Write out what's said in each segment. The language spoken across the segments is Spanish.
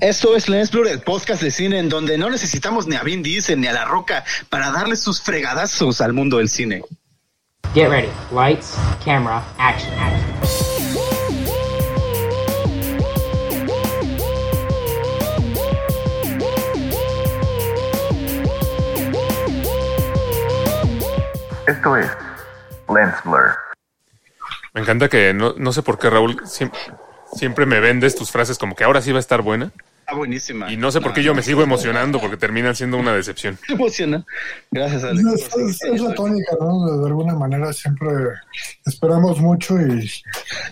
Esto es Lens Blur, el podcast de cine en donde no necesitamos ni a Vin Diesel ni a La Roca para darle sus fregadazos al mundo del cine. Get ready. Lights, camera, action. Esto es Lens Blur. Me encanta que no, no sé por qué Raúl siempre, siempre me vendes tus frases como que ahora sí va a estar buena. Está buenísima. Y no sé por qué yo me sigo emocionando porque terminan siendo una decepción. Emociona. Gracias, Alex. Es, es- es la tónica, ¿no? De alguna manera siempre esperamos mucho y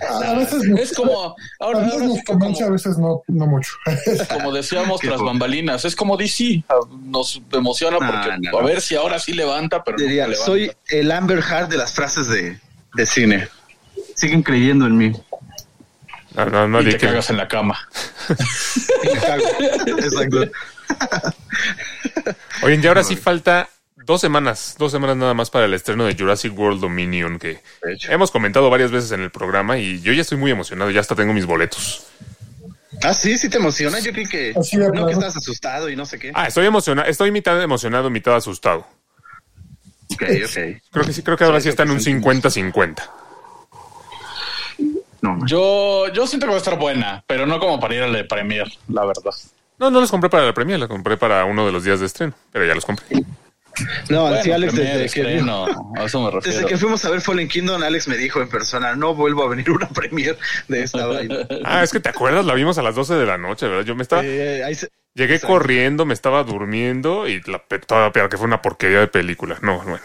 a a veces nos, Es como, a ahora, veces ahora nos como, convence, a veces no, no mucho. como decíamos tras bambalinas, es como DC, nos emociona No, porque no, a no. ver si ahora sí levanta, pero Diría, nunca levanta. soy el Amber Heart de las frases de, de cine. Siguen creyendo en mí. No, no, no y di te que- cagas en la cama. Exacto. Oye, y ahora sí falta dos semanas, dos semanas nada más para el estreno de Jurassic World Dominion que hemos comentado varias veces en el programa y yo ya estoy muy emocionado, ya hasta tengo mis boletos. Ah, sí, sí te emociona. Yo creí que Así de no que estás asustado y no sé qué. Ah, estoy emocionado, estoy mitad emocionado, mitad asustado. Ok, ok. Creo que sí, creo que ahora Sí, sí está en un creo que 50-50. No, man. Yo, yo siento que va a estar buena, pero no como para ir a la Premier, la verdad. No, no los compré para la premia, los compré para uno de los días de estreno, pero ya los compré. No Bueno, sí, Alex, desde que, estreno, a eso me desde refiero. que fuimos a ver Fallen Kingdom, Alex me dijo en persona, no vuelvo a venir una premier de esta vaina. Ah, es que te acuerdas, la vimos a las 12 de la noche, ¿verdad? Yo me estaba, Eh, ahí se- llegué exacto. corriendo, me estaba durmiendo y la peor que fue una porquería de película. No, bueno.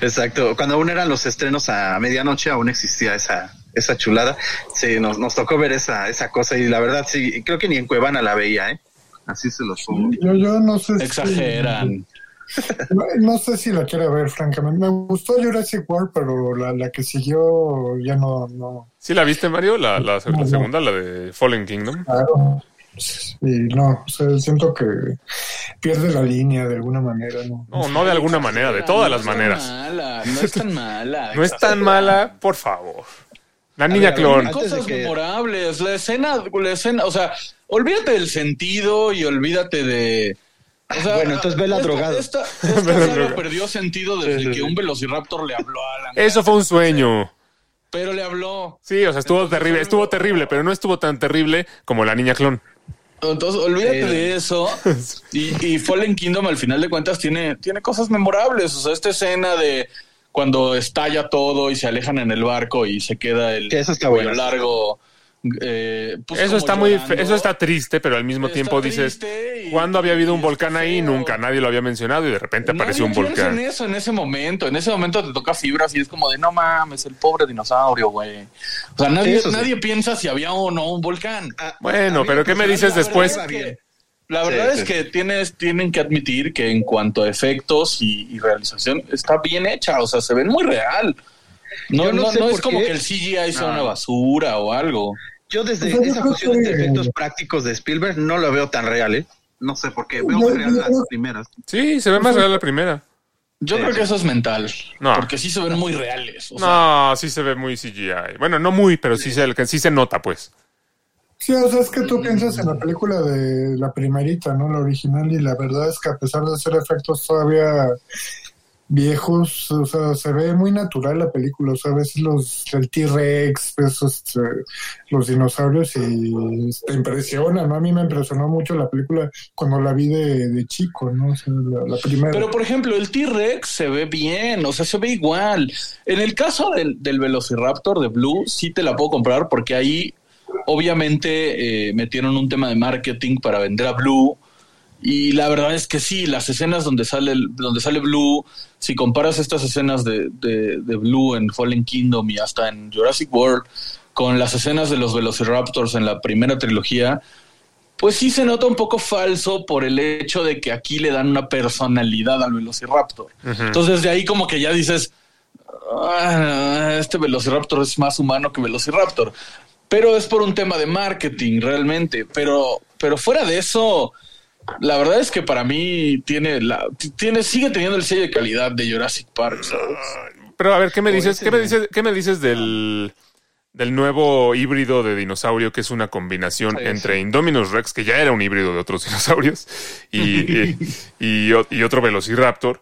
Exacto. Cuando aún eran los estrenos a medianoche, aún existía esa, esa chulada. Sí, nos, nos tocó ver esa, esa cosa y la verdad, sí, creo que ni en Cuevana la veía, ¿eh? Así se los pongo. Yo, yo no sé si- Exageran. No, no sé si la quiero ver, francamente. Me gustó Jurassic World, pero la, la que siguió ya no, no. ¿Sí la viste, Mario? La, la- la No, no. segunda, la de Fallen Kingdom. Claro. Y no, o sea, siento que pierde la línea de alguna manera, ¿no? No, no de alguna manera, de todas las No es tan maneras. mala, no es tan mala. No es tan mala, por favor. La niña ver, ver, clon. de cosas que- memorables. La escena, la escena, o sea, olvídate del sentido y olvídate de. o sea, Bueno, entonces vela esta- drogado. Esta, esta saga perdió sentido desde Sí, sí, que sí. un velociraptor le habló a Alan. Eso fue un sueño. Pero le habló. Sí, o sea, estuvo terrible, estuvo terrible, pero no estuvo tan terrible como la niña clon. Entonces, olvídate Sí. de eso. Y, y Fallen Kingdom, al final de cuentas, tiene, tiene cosas memorables. O sea, esta escena de cuando estalla todo y se alejan en el barco y se queda el Que eso está cuello bueno. largo. Eh, pues Eso está muy, llorando. eso está triste, pero al mismo Está tiempo dices, y- ¿cuándo había habido un volcán ahí? feo. Nunca, nadie lo había mencionado y de repente Nadie apareció un volcán. en eso en ese momento. En ese momento te toca fibras y es como de no mames, el pobre dinosaurio, güey. O sea, nadie, sí. nadie piensa si había o no un volcán. Ah, Bueno, a mí pero ¿qué me dices después? La verdad sí. es que tienes, tienen que admitir que en cuanto a efectos y, y realización está bien hecha, o sea, se ven muy real. No, Yo no no, sé no es como qué. que el CGI sea No. una basura o algo. Yo desde Pues esa fusión que- entre efectos prácticos de Spielberg no lo veo tan real, ¿eh? No sé por qué. Veo muy real las primeras. Sí, se ve más real la primera. Yo Sí, creo sí. que eso es mental. No. Porque sí se ven muy reales. o sea, No, sí se ve muy CGI. Bueno, no muy, pero sí se, sí se nota, pues. Sí, o sea, es que tú piensas en la película de la primerita, ¿no? La original, y la verdad es que a pesar de ser efectos todavía viejos, o sea, se ve muy natural la película, o sea, ves los, el T-Rex, este, los dinosaurios y te impresiona, ¿no? A mí me impresionó mucho la película cuando la vi de, chico, ¿no? O sea, la, la primera. Pero, por ejemplo, el T-Rex se ve bien, o sea, se ve igual. En el caso del, del Velociraptor de Blue, sí te la puedo comprar porque ahí, obviamente, eh, metieron un tema de marketing para vender a Blue. Y la verdad es que sí, las escenas donde sale, donde sale Blue, si comparas estas escenas de, de, de Blue en Fallen Kingdom y hasta en Jurassic World con las escenas de los Velociraptors en la primera trilogía, pues sí se nota un poco falso por el hecho de que aquí le dan una personalidad al Velociraptor. Entonces de ahí como que ya dices, "Ah, este Velociraptor es más humano que Velociraptor. Pero es por un tema de marketing realmente. Pero, pero fuera de eso, la verdad es que para mí tiene la, tiene, sigue teniendo el sello de calidad de Jurassic Park. ¿sabes? Pero a ver, ¿qué me dices? ¿Qué me dices? ¿Qué me dices del del nuevo híbrido de dinosaurio que es una combinación Sí, entre Indominus Rex, que ya era un híbrido de otros dinosaurios, y, y, y o- y otro Velociraptor,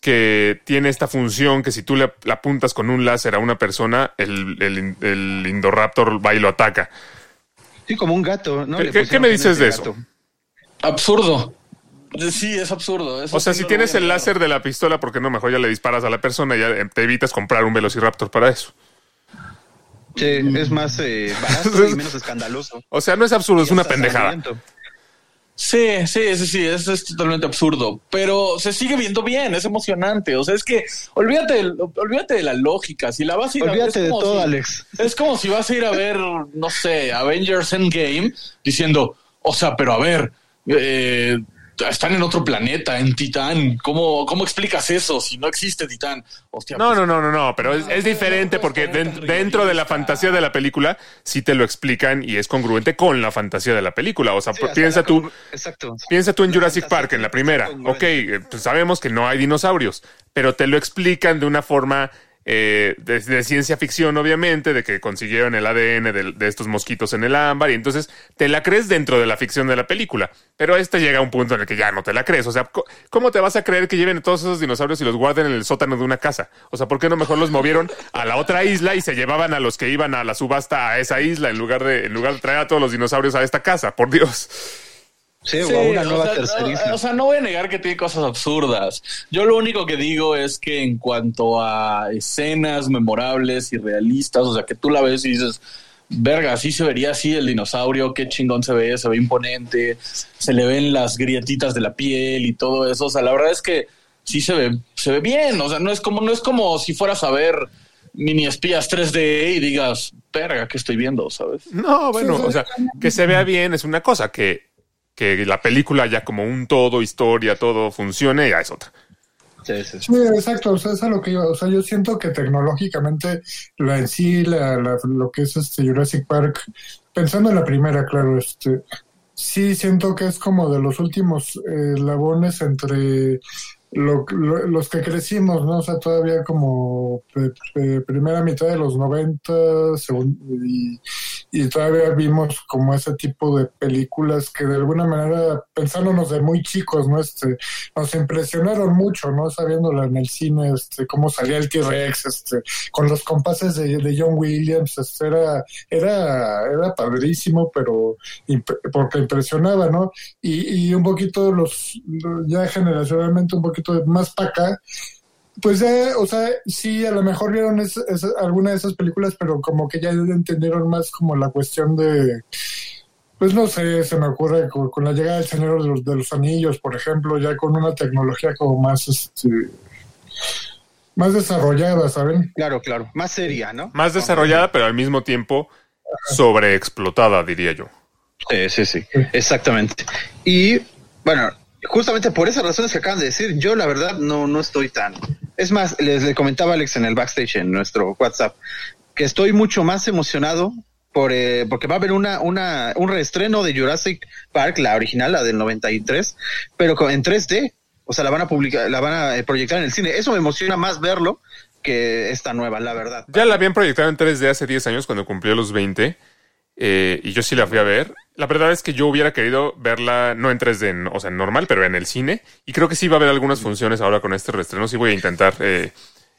que tiene esta función que si tú le, apuntas con un láser a una persona, el, el, el Indoraptor va y lo ataca. Sí, como un gato, ¿no? ¿Qué- me dices ese de eso? Absurdo. Sí, es absurdo. Eso O sea, sí si tienes el láser de la pistola, ¿por qué no mejor ya le disparas a la persona y ya eh, te evitas comprar un Velociraptor para eso? Sí, es más eh, barato y menos escandaloso. O sea, no es absurdo, es una pendejada. Sí, sí, sí, sí, eso es totalmente absurdo, pero se sigue viendo bien, es emocionante. O sea, es que olvídate, olvídate de la lógica. Si la vas a ir a ver, Olvídate de todo, si- Alex. Es como si vas a ir a ver, no sé, Avengers Endgame diciendo, o sea, pero a ver, eh, están en otro planeta, en Titán. ¿Cómo, ¿Cómo explicas eso si no existe Titán? Hostia, No, pues, no, no, no, no, pero es, diferente porque dentro de la fantasía de la película sí te lo explican y es congruente con la fantasía de la película. O sea, Sí, pues, piensa tú, Exacto. piensa tú en Jurassic Park, en la primera. Ok, eh, pues sabemos que no hay dinosaurios, pero te lo explican de una forma eh, de, ciencia ficción, obviamente, de que consiguieron el ADN de, estos mosquitos en el ámbar y entonces te la crees dentro de la ficción de la película. Pero este llega a un punto en el que ya no te la crees. O sea, ¿cómo te vas a creer que lleven todos esos dinosaurios y los guarden en el sótano de una casa? O sea, ¿por qué no mejor los movieron a la otra isla y se llevaban a los que iban a la subasta a esa isla en lugar de, en lugar de traer a todos los dinosaurios a esta casa? Por Dios. Sí, Sí, o a una o nueva sea, no, o sea, no voy a negar que tiene cosas absurdas. Yo lo único que digo es que en cuanto a escenas memorables y realistas, o sea, que tú la ves y dices, verga, así se vería así el dinosaurio, qué chingón se ve, se ve imponente, se le ven las grietitas de la piel y todo eso. O sea, la verdad es que sí se ve, se ve bien. O sea, no es como, no es como si fueras a ver mini espías 3D y digas, verga, ¿qué estoy viendo? ¿Sabes? No, bueno, o sea, que se vea bien es una cosa, que, que la película ya como un todo, historia, todo funcione, ya es otra. Sí, sí, sí. Sí, exacto, o sea, es a lo que iba. O sea, yo siento que tecnológicamente la en sí, la, la- lo que es este Jurassic Park, pensando en la primera, claro, este, sí siento que es como de los últimos eh, eslabones entre lo- lo- los que crecimos, ¿no? O sea, todavía como pe- pe- primera mitad de los 90 segun- y, y todavía vimos como ese tipo de películas que de alguna manera, pensándonos de muy chicos, ¿no? Este, nos impresionaron mucho, ¿no? Sabiéndola en el cine, este, cómo salía el T-Rex, este, con los compases de, de John Williams, este, era, era, era padrísimo, pero porque impresionaba, ¿no? Y, y un poquito los, ya generacionalmente un poquito más para acá, pues ya, o sea, sí, a lo mejor vieron es, es- alguna de esas películas, pero como que ya entendieron más como la cuestión de, pues no sé, se me ocurre con, con la llegada del Señor de los, de los Anillos, por ejemplo, ya con una tecnología como más, este, más desarrollada, ¿saben? Claro, claro. Más seria, ¿no? Más desarrollada, pero al mismo tiempo sobreexplotada, diría yo. Sí, sí, sí. Exactamente. Y bueno, justamente por esas razones que acaban de decir, yo la verdad no, no estoy tan. Es más, les le comentaba Alex en el backstage en nuestro WhatsApp que estoy mucho más emocionado por, eh, porque va a haber una, una, un reestreno de Jurassic Park, la original, la del 93, pero en 3D. O sea, la van a publicar, la van a eh, proyectar en el cine. Eso me emociona más verlo que esta nueva, la verdad. Ya la habían proyectado en 3D hace 10 años cuando cumplió los 20 eh, y yo sí la fui a ver. La verdad es que yo hubiera querido verla no en 3D, en- o sea, normal, pero en el cine. Y creo que sí va a haber algunas funciones ahora con este reestreno. Sí voy a intentar eh,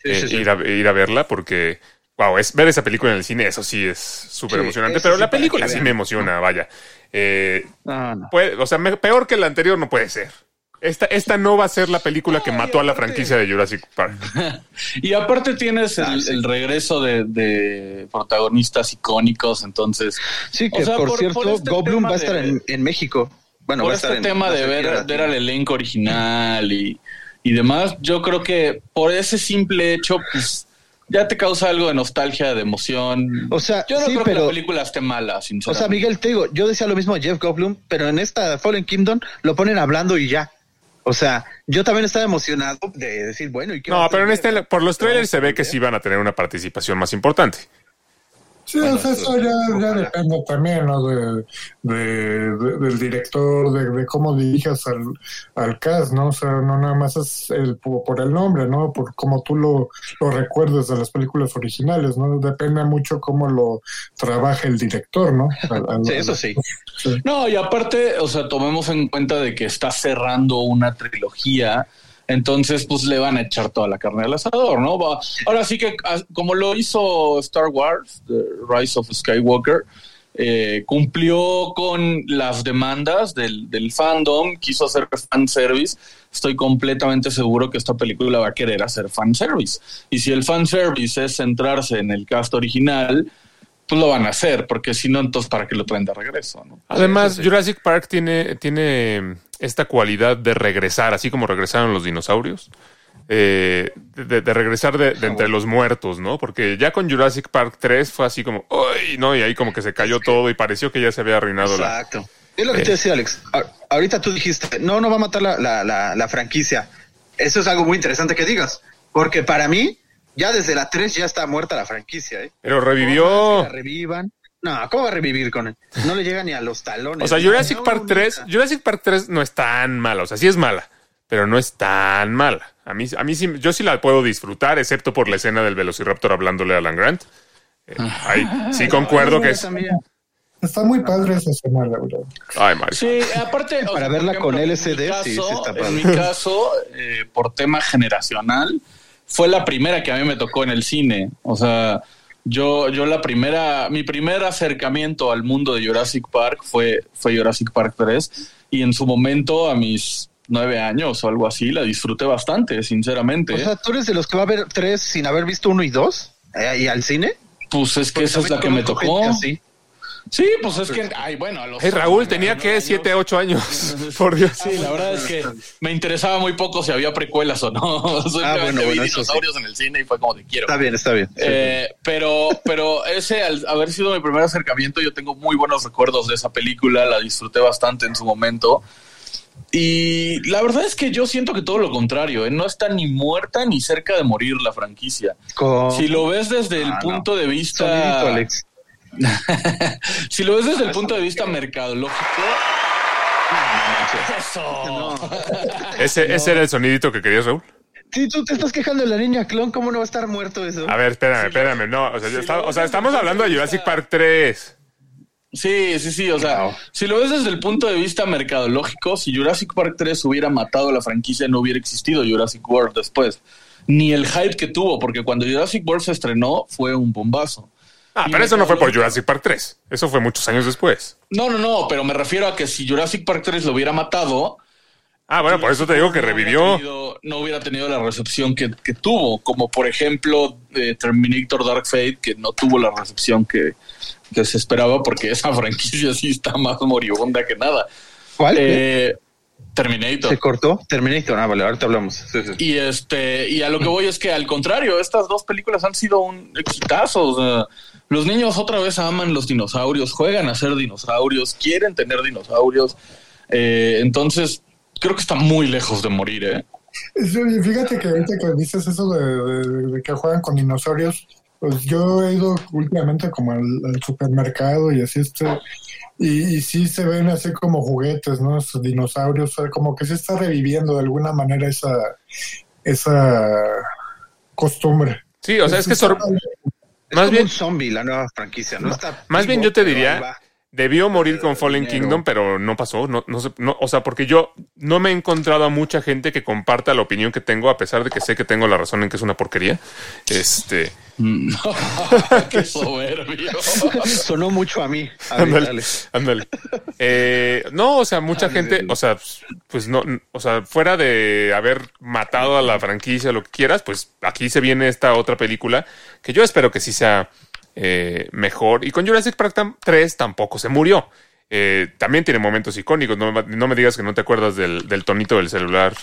Sí, eh, sí, sí. Ir, a, ir a verla porque, wow, es, ver esa película en el cine, eso sí es súper Sí, emocionante. Pero sí, la película sí me emociona, vaya. Eh, No, no. puede- o sea, me- peor que la anterior no puede ser. Esta, esta no va a ser la película que mató a la franquicia de Jurassic Park. Y aparte tienes el, regreso de, de protagonistas icónicos, entonces Sí, que O sea, por, por- cierto, por este Goblin tema va a estar de- en, en México. Bueno, por va a estar este en- tema a de ver, ver al elenco original y, y demás, yo creo que por ese simple hecho, pues ya te causa algo de nostalgia, de emoción. O sea, yo no sí, creo que la película esté mala, O sinceramente. sea, Miguel, te digo, yo decía lo mismo de Jeff Goldblum, pero en esta Fallen Kingdom lo ponen hablando y ya. O sea, yo también estaba emocionado de decir, bueno, ¿y qué No, pero en este, por los trailers se ve que sí van a tener una participación más importante. Sí, Bueno, o sea, eso ya, depende también, ¿no? De, de- de- del director, de, de cómo dirijas al, al cast, ¿no? O sea, no nada más es el, por, por el nombre, ¿no? Por cómo tú lo, lo recuerdes de las películas originales, ¿no? Depende mucho cómo lo trabaja el director, ¿no? Al- al- Sí, eso sí. No, y aparte, o sea, tomemos en cuenta de que está cerrando una trilogía, entonces pues le van a echar toda la carne al asador, ¿no? Va- Ahora sí que ah, como lo hizo Star Wars, The Rise of Skywalker, eh, cumplió con las demandas del, del fandom, quiso hacer fanservice. Estoy completamente seguro que esta película va a querer hacer fanservice. Y si el fanservice es centrarse en el cast original, pues lo van a hacer, porque si no, entonces para qué lo traen de regreso, ¿no? Además, Sí. Jurassic Park tiene, tiene esta cualidad de regresar, así como regresaron los dinosaurios. eh, de, de regresar de, de entre los muertos, ¿no? Porque ya con Jurassic Park 3 fue así como, ¡ay! ¿no? Y ahí como que se cayó todo y pareció que ya se había arruinado la. Exacto. Es lo que te decía, Alex. Ahorita tú dijiste, no, no va a matar la, la, la, la franquicia. Eso es algo muy interesante que digas. Porque para mí, ya desde la 3 ya está muerta la franquicia, ¿eh? Pero revivió. la revivan. No, ¿cómo va a revivir con él? No le llega ni a los talones. O sea, Jurassic No, Park no, 3, nunca. Jurassic Park 3 no es tan mala, o sea, sí es mala, pero no es tan mala. A mí, a mí sí, yo sí la puedo disfrutar, excepto por la escena del Velociraptor hablándole a Alan Grant. Eh, ahí sí concuerdo que es. Está muy padre esa escena, la verdad. Ay, Mario. Sí, aparte. Para verla por con LCD, sí, sí está padre. En mi caso, eh, por tema generacional, fue la primera que a mí me tocó en el cine. O sea, yo, yo la primera, mi primer acercamiento al mundo de Jurassic Park fue, fue Jurassic Park 3. Y en su momento, a mis nueve años o algo así, la disfruté bastante, sinceramente. O sea, ¿tú eres de los que va a ver tres sin haber visto uno y dos? ¿Y al cine? pues es que Porque esa es la que me tocó. así. Sí, pues es que, ay, bueno, a los. Hey, Raúl, tenía que nueve 7, años- 8 años. Por Dios. Sí, la verdad es que me interesaba muy poco si había precuelas o no. Simplemente Ah, bueno, vi bueno, dinosaurios en el cine y fue como de quiero. Está bien, está bien. Sí. Eh, pero, pero ese, al haber sido mi primer acercamiento, yo tengo muy buenos recuerdos de esa película, la disfruté bastante en su momento. Y la verdad es que yo siento que todo lo contrario, ¿eh? no está ni muerta ni cerca de morir la franquicia. Con- Si lo ves desde el Ah, no. punto de vista, Sonidito, Alex. si lo ves desde el punto de vista mercadológico, No. Ese, ese era el sonidito que querías, Raúl. Si tú te estás quejando de la niña clon, ¿cómo no va a estar muerto eso? A ver, espérame, espérame. No, o sea, o sea, estamos hablando de Jurassic Park 3. Sí, sí, sí. O sea, Wow. si lo ves desde el punto de vista mercadológico, si Jurassic Park 3 hubiera matado a la franquicia, no hubiera existido Jurassic World después. Ni el hype que tuvo, porque cuando Jurassic World se estrenó fue un bombazo. Ah, pero eso no fue por Jurassic Park 3. Eso fue muchos años después. No, no, no, pero me refiero a que si Jurassic Park 3 lo hubiera matado, Ah, bueno, por eso te digo que no hubiera revivió. tenido- no hubiera tenido la recepción que, que tuvo, como por ejemplo eh, Terminator Dark Fate, que no tuvo la recepción que, que se esperaba, porque esa franquicia sí está más moribunda que nada. ¿Cuál? Eh, Terminator. ¿Se cortó? Terminator. Ah, vale, ahorita hablamos. Sí, sí. Y este, y a lo que voy es que al contrario, estas dos películas han sido un exitazo. O sea, los niños otra vez aman los dinosaurios, juegan a ser dinosaurios, quieren tener dinosaurios. Eh, entonces, creo que está muy lejos de morir, ¿eh? Fíjate que ahorita que dices eso de, de- de que juegan con dinosaurios, pues yo he ido últimamente como al, al supermercado y así este, y, y sí se ven así como juguetes, ¿no? Esos dinosaurios, o sea, como que se está reviviendo de alguna manera esa, esa costumbre. Sí, o sea, es que sor- Es Más como bien- un zombie la nueva franquicia, ¿no? Está Más bien yo te diría, va. Debió morir con Fallen dinero. Kingdom, pero no pasó. No, no, sé- no, o sea, porque yo no me he encontrado a mucha gente que comparta la opinión que tengo, a pesar de que sé que tengo la razón en que es una porquería. Este, Qué soberbio. Sonó mucho a mí. Ándale, dale. ándale. Eh, no, o sea, mucha gente, o sea, pues no, o sea, fuera de haber matado a la franquicia, lo que quieras, pues aquí se viene esta otra película que yo espero que sí sea eh, mejor. Y con Jurassic Park tam- 3 tampoco se murió. Eh, también tiene momentos icónicos. No, me- no me digas que no te acuerdas del, del tonito del celular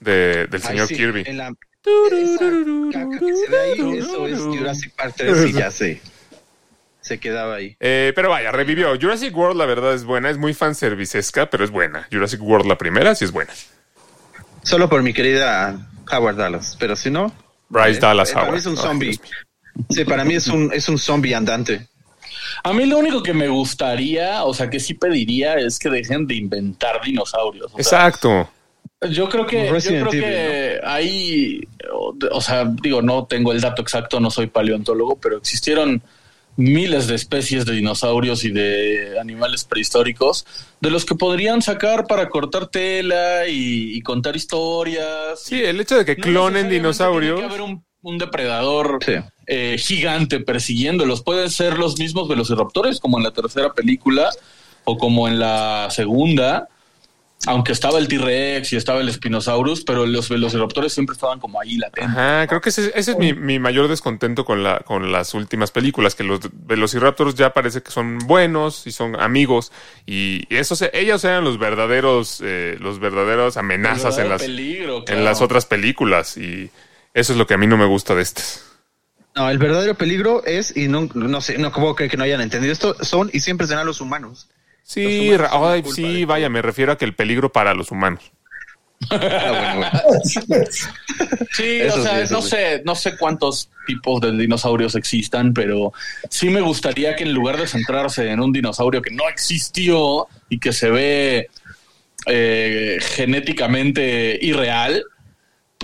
de- del Ay, señor sí, Kirby. en la- esa caca que se ve ahí, eso es Jurassic Park 3 y ya sé. Se quedaba ahí. Eh, pero vaya, revivió. Jurassic World, la verdad, es buena. Es muy fanservicesca, pero es buena. Jurassic World, la primera, sí es buena. Solo por mi querida Howard Dallas, pero si no. Bryce eh, Dallas Howard. es un zombie. Sí, para mí es un, es un zombie andante. A mí lo único que me gustaría, o sea, que sí pediría es que dejen de inventar dinosaurios. O sea, Exacto. yo creo que, yo creo Evil, que ahí, o, o sea, digo, no tengo el dato exacto, no soy paleontólogo, pero existieron miles de especies de dinosaurios y de animales prehistóricos de los que podrían sacar para cortar tela y, y contar historias. Sí, el hecho de que No clonen dinosaurios. Tiene que haber un, un depredador Sí. Eh, gigante persiguiéndolos. Pueden ser los mismos velociraptores, como en la tercera película o como en la segunda. Aunque estaba el T-Rex y estaba el Spinosaurus, pero los velociraptores siempre estaban como ahí latentes. Ajá, creo que ese, ese es mi, mi mayor descontento con, la, con las últimas películas, que los Velociraptors ya parece que son buenos y son amigos, y esos, ellos eran los verdaderos, eh, los verdaderos amenazas en las, peligro, en las otras películas, y eso es lo que a mí no me gusta de estas. No, el verdadero peligro es, y no, no sé, no como que, que no hayan entendido esto, son y siempre serán los humanos. Sí, Los humanos ay, sí, de vaya, me refiero a que el peligro para los humanos. Ah, bueno, bueno. Sí, Eso o sea, sí, no sí. sé, no sé cuántos tipos de dinosaurios existan, pero sí me gustaría que en lugar de centrarse en un dinosaurio que no existió y que se ve eh, genéticamente irreal,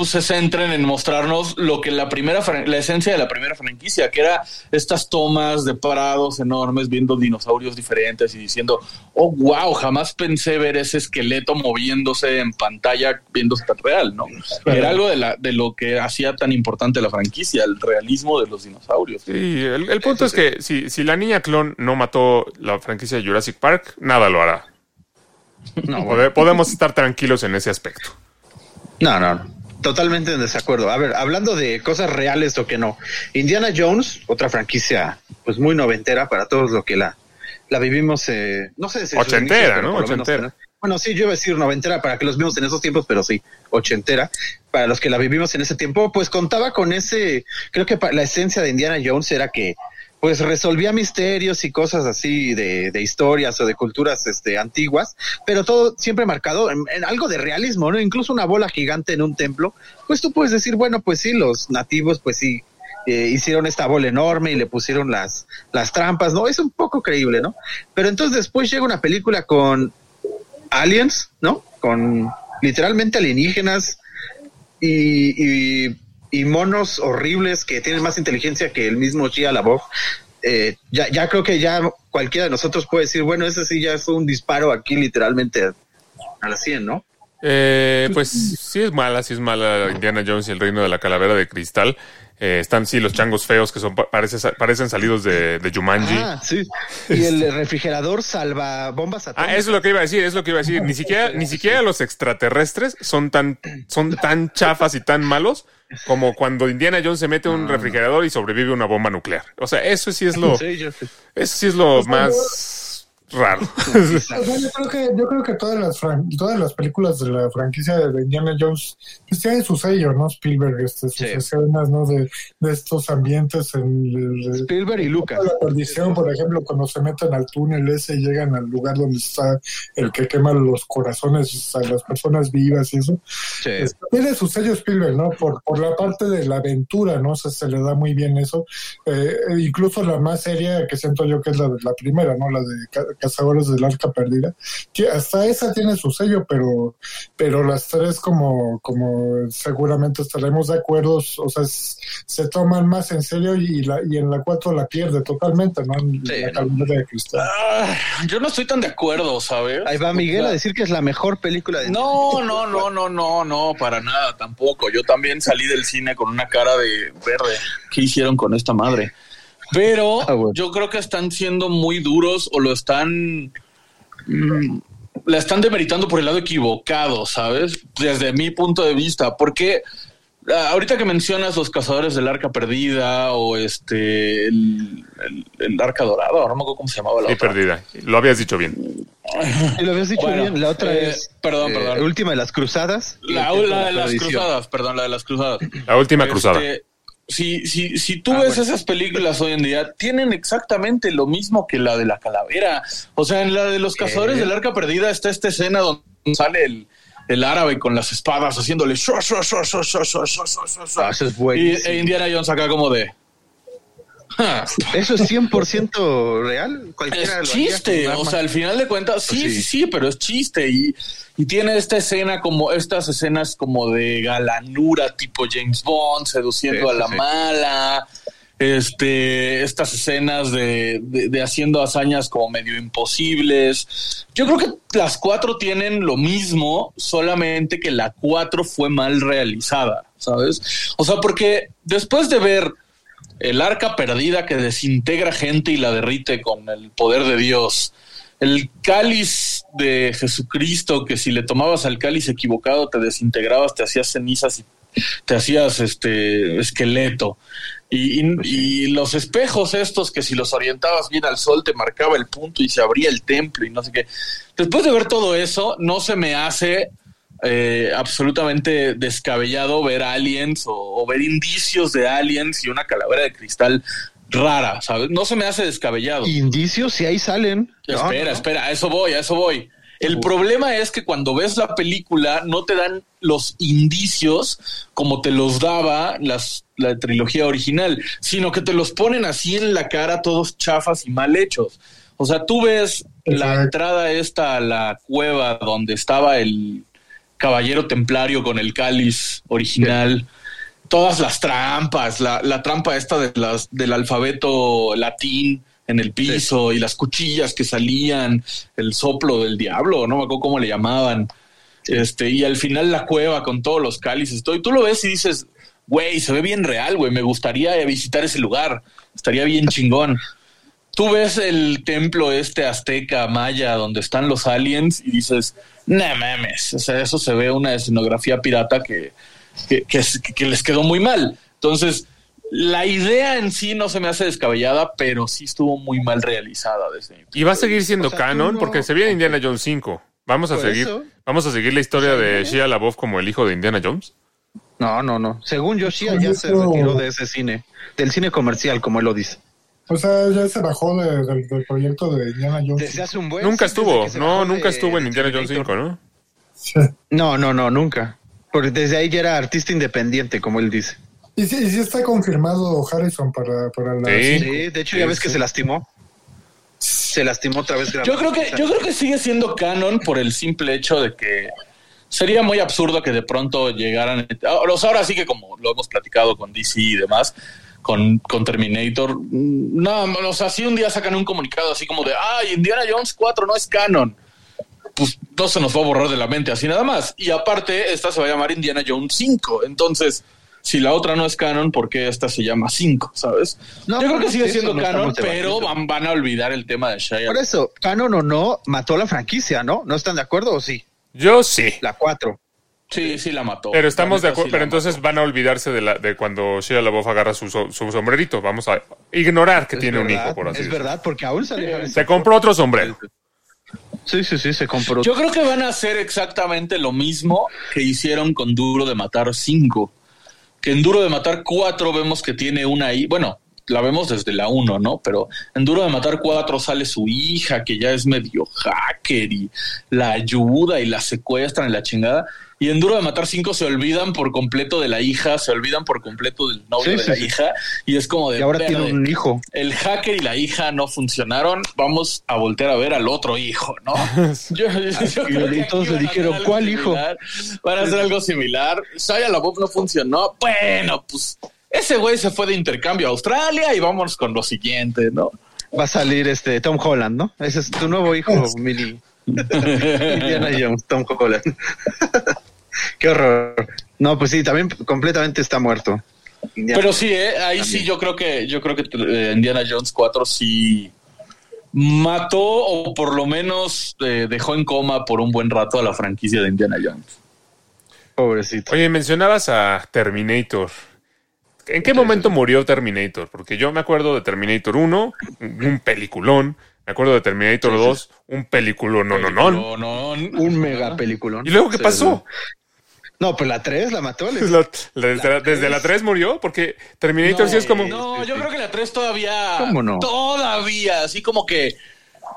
pues se centren en mostrarnos lo que la primera, la esencia de la primera franquicia, que era estas tomas de parados enormes viendo dinosaurios diferentes y diciendo, oh, wow, jamás pensé ver ese esqueleto moviéndose en pantalla viéndose tan real, ¿no? Era algo de, la, de lo que hacía tan importante la franquicia, el realismo de los dinosaurios. Sí, el, el punto es que si, si la niña clon no mató la franquicia de Jurassic Park, nada lo hará. No, podemos estar tranquilos en ese aspecto. No, no, totalmente en desacuerdo. A ver, hablando de cosas reales o que no. Indiana Jones, otra franquicia pues muy noventera para todos lo que la, la vivimos, eh, no sé si Ochentera, ¿no? lo menos, Ochentera. bueno, sí, yo iba a decir noventera para que los vimos en esos tiempos, pero sí, ochentera. Para los que la vivimos en ese tiempo, pues contaba con ese, creo que la esencia de Indiana Jones era que pues resolvía misterios y cosas así de, de historias o de culturas este, antiguas, pero todo siempre marcado en, en algo de realismo, ¿no? Incluso una bola gigante en un templo, pues tú puedes decir, bueno, pues sí, los nativos, pues sí, eh, hicieron esta bola enorme y le pusieron las, las trampas, ¿no? Es un poco creíble, ¿no? Pero entonces después llega una película con aliens, ¿no? Con literalmente alienígenas y, y, y monos horribles que tienen más inteligencia que el mismo Shia LaBeouf. Eh, ya, ya creo que ya cualquiera de nosotros puede decir, bueno, ese sí ya es un disparo aquí literalmente a la 100, ¿no? Eh, pues sí es mala, sí es mala Indiana Jones y el reino de la calavera de cristal. Eh, están sí los changos feos que son pa- parece- parecen salidos de, de Jumanji. Ah, sí. Y el refrigerador salva bombas Ah, atómicas. eso es lo que iba a decir, es lo que iba a decir. Ni siquiera, ni siquiera los extraterrestres son tan, son tan chafas y tan malos como cuando Indiana Jones se mete a un refrigerador y sobrevive a una bomba nuclear. O sea, eso sí es lo, eso sí es lo más raro. O sea, yo creo que, yo creo que todas las fran- todas las películas de la franquicia de Indiana Jones pues tienen su sello, ¿no? Spielberg, este, sus Sí. escenas, ¿no? De, de estos ambientes en el- Spielberg y Lucas. la perdición, por ejemplo, cuando se meten al túnel ese y llegan al lugar donde está el que quema los corazones a las personas vivas y eso. Sí. Tiene su sello Spielberg, ¿no? Por, por la parte de la aventura, ¿no? O sea, se le da muy bien eso. Eh, incluso la más seria que siento yo que es la de la primera, ¿no? La de Cazadores del Arca Perdida. Que hasta esa tiene su sello, pero, pero las tres como, como seguramente estaremos de acuerdo, o sea, se toman más en serio y, la, y en la cuatro la pierde totalmente, ¿no? Sí, la de cristal. Ah, yo no estoy tan de acuerdo, ¿sabes? Ahí va Miguel a decir que es la mejor película de No, no, no, no, no, no, para nada, tampoco. Yo también salí del cine con una cara de verde. ¿Qué hicieron con esta madre? Pero Ah, bueno. yo creo que están siendo muy duros o lo están. mm, la están demeritando por el lado equivocado, ¿sabes? Desde mi punto de vista. Porque ah, ahorita que mencionas los cazadores del arca perdida o este. El, el- el arca dorada, no me acuerdo cómo se llamaba la Y otra. perdida. Lo habías dicho bien. Y lo habías dicho Bueno, bien. La otra eh, es. perdón, eh, perdón. Última de las cruzadas. La, la de las cruzadas, perdón, la de las cruzadas. La última cruzada si, si, si tú ves esas películas hoy en día, tienen exactamente lo mismo que la de la calavera. O sea, en la de los cazadores del arca perdida está esta escena donde sale el, el árabe con las espadas haciéndole. Ah, eso es y, e Indiana Jones acá como de. ¿Eso es 100% real? Cualquiera lo Es chiste, o sea, al final de cuentas, sí, sí, sí. sí, pero es chiste y, y tiene esta escena como estas escenas como de galanura tipo James Bond seduciendo Sí, a la sí. mala, este, estas escenas de, de- de haciendo hazañas como medio imposibles. Yo creo que las cuatro tienen lo mismo, solamente que la cuatro fue mal realizada, ¿sabes? O sea, porque después de ver el arca perdida que desintegra gente y la derrite con el poder de Dios. El cáliz de Jesucristo, que si le tomabas al cáliz equivocado te desintegrabas, te hacías cenizas y te hacías este esqueleto. Y, y- y los espejos estos que si los orientabas bien al sol te marcaba el punto y se abría el templo y no sé qué. Después de ver todo eso, no se me hace eh, absolutamente descabellado ver aliens o, o ver indicios de aliens y una calavera de cristal rara, ¿sabes? No se me hace descabellado. Indicios, si ahí salen. Espera, no, espera, a eso voy, a eso voy. El problema es que cuando ves la película no te dan los indicios como te los daba las, la trilogía original, sino que te los ponen así en la cara todos chafas y mal hechos. O sea, tú ves la entrada esta a la cueva donde estaba el caballero templario con el cáliz original, todas las trampas, la, la trampa esta de las, del alfabeto latín en el piso y las cuchillas que salían, el soplo del diablo, no me acuerdo cómo le llamaban. Este, y al final la cueva con todos los cálices, todo, y tú lo ves y dices, güey, se ve bien real, güey, me gustaría visitar ese lugar, estaría bien chingón. Tú ves el templo este azteca maya donde están los aliens y dices, no mames, o sea, eso se ve una escenografía pirata que, que, que que les quedó muy mal. Entonces, la idea en sí no se me hace descabellada, pero sí estuvo muy mal realizada. Desde mi punto Y va a seguir siendo O sea, tú canon no- porque se viene Indiana Jones 5. Vamos a Por seguir, eso. vamos a seguir la historia de. Shia LaBeouf como el hijo de Indiana Jones. No, no, no. Según Yoshia Pues ya se retiró de ese cine, del cine comercial, como él lo dice. O sea, ya se bajó de- del, del proyecto de Indiana Jones. Desde hace un buen nunca estuvo, no, nunca de- estuvo en Indiana Jones Terminator. 5, ¿no? Sí. No, no, no, nunca. Porque desde ahí ya era artista independiente, como él dice. Y sí, y sí está confirmado Harrison para, para la... Sí. Sí, de hecho, ya Sí, ves que se lastimó. Se lastimó otra vez. Yo creo que, yo creo que sigue siendo canon por el simple hecho de que sería muy absurdo que de pronto llegaran. Ahora sí que como lo hemos platicado con DC y demás, con, con Terminator, mm, no, o sea, si un día sacan un comunicado así como de, ay, Indiana Jones 4 no es canon. Pues no se nos va a borrar de la mente así nada más. Y aparte, esta se va a llamar Indiana Jones 5. Entonces, si la otra no es canon, ¿por qué esta se llama 5? ¿Sabes? No, Yo creo que sigue siendo no canon, pero van, van a olvidar el tema de Shia. Por eso, canon o no, mató la franquicia, ¿no? ¿No están de acuerdo o sí? Yo sí. La 4. Sí, sí la mató. Pero estamos de acuerdo, sí pero entonces mató. van a olvidarse de, la, de cuando Shia LaBeouf agarra su, su sombrerito. Vamos a ignorar que Es tiene un hijo, por así Es verdad, porque aún salió. Se compró otro sombrero. Sí, sí, sí, se compró. Yo creo que van a hacer exactamente lo mismo que hicieron con Duro de Matar 5. Que en Duro de Matar 4 vemos que tiene una hija. Bueno, la vemos desde la 1, ¿no? Pero en Duro de Matar 4 sale su hija, que ya es medio hacker y la ayuda y la secuestran y la chingada. Y en Duro de Matar 5 se olvidan por completo de la hija, se olvidan por completo del novio Sí, de sí, la sí. hija. Y es como de. y ahora "Verde, tiene un hijo. el hacker y la hija no funcionaron, vamos a voltear a ver al otro hijo, ¿no? Yo, yo y todos aquí le dijeron, ¿cuál hijo? Van a hacer algo similar. Shia LaBeouf no funcionó. Bueno, pues ese güey se fue de intercambio a Australia y vámonos con lo siguiente, ¿no? Va a salir este Tom Holland, ¿no? Ese es tu nuevo hijo, Mini. Indiana Jones, Tom Holland. Qué horror. No, pues sí, también completamente está muerto. Indiana. Pero sí, ¿eh? ahí sí yo creo que yo creo que eh, Indiana Jones 4 sí mató o por lo menos eh, dejó en coma por un buen rato a la franquicia de Indiana Jones. Pobrecito. Oye, mencionabas a Terminator. ¿En qué momento murió Terminator? Porque yo me acuerdo de Terminator 1, un peliculón. Me acuerdo de Terminator 2, un peliculón, no, no, no. No, no. Un mega peliculón. ¿Y luego qué pasó? No, pues la 3 la mató. le- La- la- desde, la, desde la 3 murió, porque Terminator sí es como... No, yo creo que la 3 todavía. ¿Cómo no? Todavía, así como que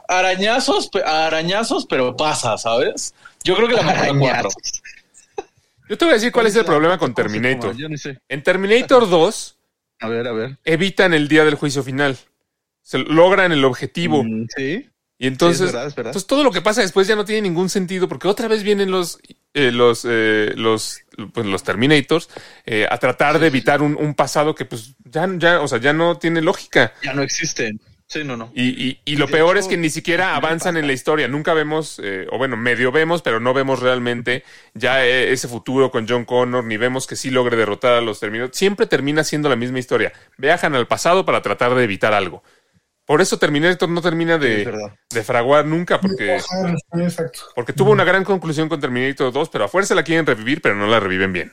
arañazos, arañazos, pero pasa, ¿sabes? Yo creo que la mató la 4. Yo te voy a decir cuál es el problema con Terminator. En Terminator 2 A ver, a ver. evitan el día del juicio final. Se logran el objetivo. Mm, sí. Y entonces, Sí, es verdad, es verdad. entonces todo lo que pasa después ya no tiene ningún sentido porque otra vez vienen los eh, los eh, los pues, los Terminators eh, a tratar de evitar un, un pasado que pues ya ya o sea ya no tiene lógica Ya no existen. Sí, no, no. y, y, y lo peor hecho, es que ni siquiera avanzan en la historia nunca vemos eh, o bueno medio vemos pero no vemos realmente ya eh, ese futuro con John Connor ni vemos que sí logre derrotar a los Terminators siempre termina siendo la misma historia viajan al pasado para tratar de evitar algo por eso Terminator no termina de, de fraguar nunca porque exacto. porque tuvo una gran conclusión con Terminator 2, pero a fuerza la quieren revivir, pero no la reviven bien.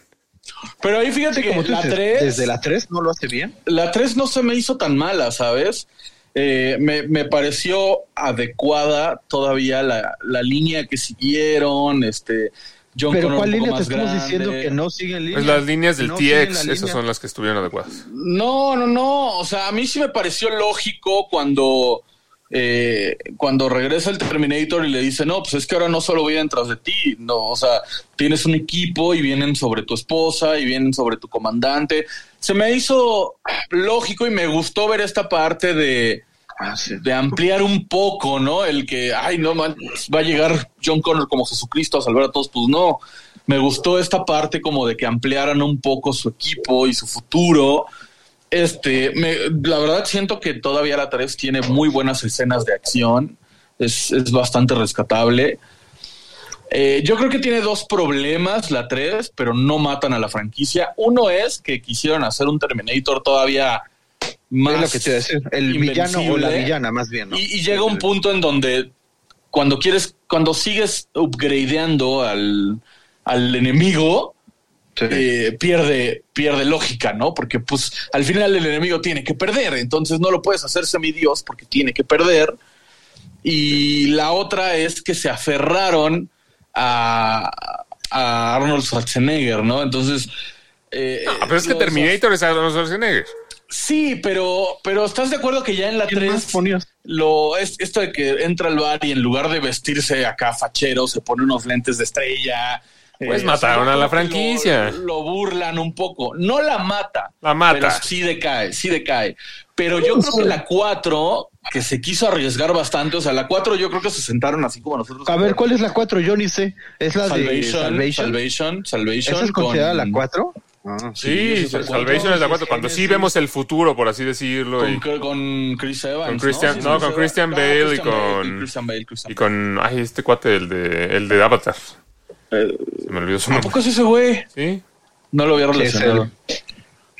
Pero ahí fíjate que Como tú la dices, 3, desde la 3 no lo hace bien. la 3 no se me hizo tan mala, ¿sabes? Eh, me, me pareció adecuada todavía la, la línea que siguieron, este John Pero Connor ¿cuál un poco línea te más estamos grande. diciendo que no siguen? Pues las líneas del No TX, esas son las que estuvieron adecuadas. No, no, no. O sea, a mí sí me pareció lógico cuando, eh, cuando regresa el Terminator y le dice, no, pues es que ahora no solo vienen tras de ti, no, o sea, tienes un equipo y vienen sobre tu esposa y vienen sobre tu comandante. Se me hizo lógico y me gustó ver esta parte de, Ah, de ampliar un poco, ¿no? El que, ay, no, man, va a llegar John Connor como Jesucristo a salvar a todos, pues no. Me gustó esta parte como de que ampliaran un poco su equipo y su futuro. Este, me, la verdad siento que todavía la 3 tiene muy buenas escenas de acción. Es, es bastante rescatable. Eh, yo creo que tiene dos problemas la 3, pero no matan a la franquicia. Uno es que quisieron hacer un Terminator todavía más es lo que te decir. El villano o la villana, más bien, ¿no? Y, y llega un punto en donde cuando quieres, cuando sigues upgradeando al, al enemigo, Sí. eh, pierde, pierde lógica, ¿no? Porque pues al final el enemigo tiene que perder, entonces no lo puedes hacer semidios porque tiene que perder. Y la otra es que se aferraron a, a Arnold Schwarzenegger, ¿no? Entonces... eh, Ah, pero es que Terminator es Arnold Schwarzenegger. Sí, pero, pero ¿estás de acuerdo que ya en la ¿Quién más 3 ponías? lo es esto de que entra al bar y en lugar de vestirse acá fachero se pone unos lentes de estrella? Pues Eh, mataron yo a la franquicia. Lo, lo burlan un poco. No la mata. La mata. Pero sí decae, sí decae. Pero yo creo que la 4, que se quiso arriesgar bastante, o sea, la 4 yo creo que se sentaron así como nosotros. A ver, ¿cuál es la 4? Yo ni sé. ¿Es la de Salvation, Salvation? Salvation, Salvation. ¿Esa es considerada con- la 4? Ah, Sí, esa es la Salvation cuatro, es la sí, 4, es cuando sí vemos el futuro, por así decirlo. y- Con, Chris Evans. Con Christian- Sí, no, Chris con Evans. Christian Ah, Bale y Christian Bale, con- Christian Bale, Christian y con, ay, este cuate, el de, el de Avatar. Se me olvidó su ¿A nombre. poco es ese güey? Sí. No lo había relacionado.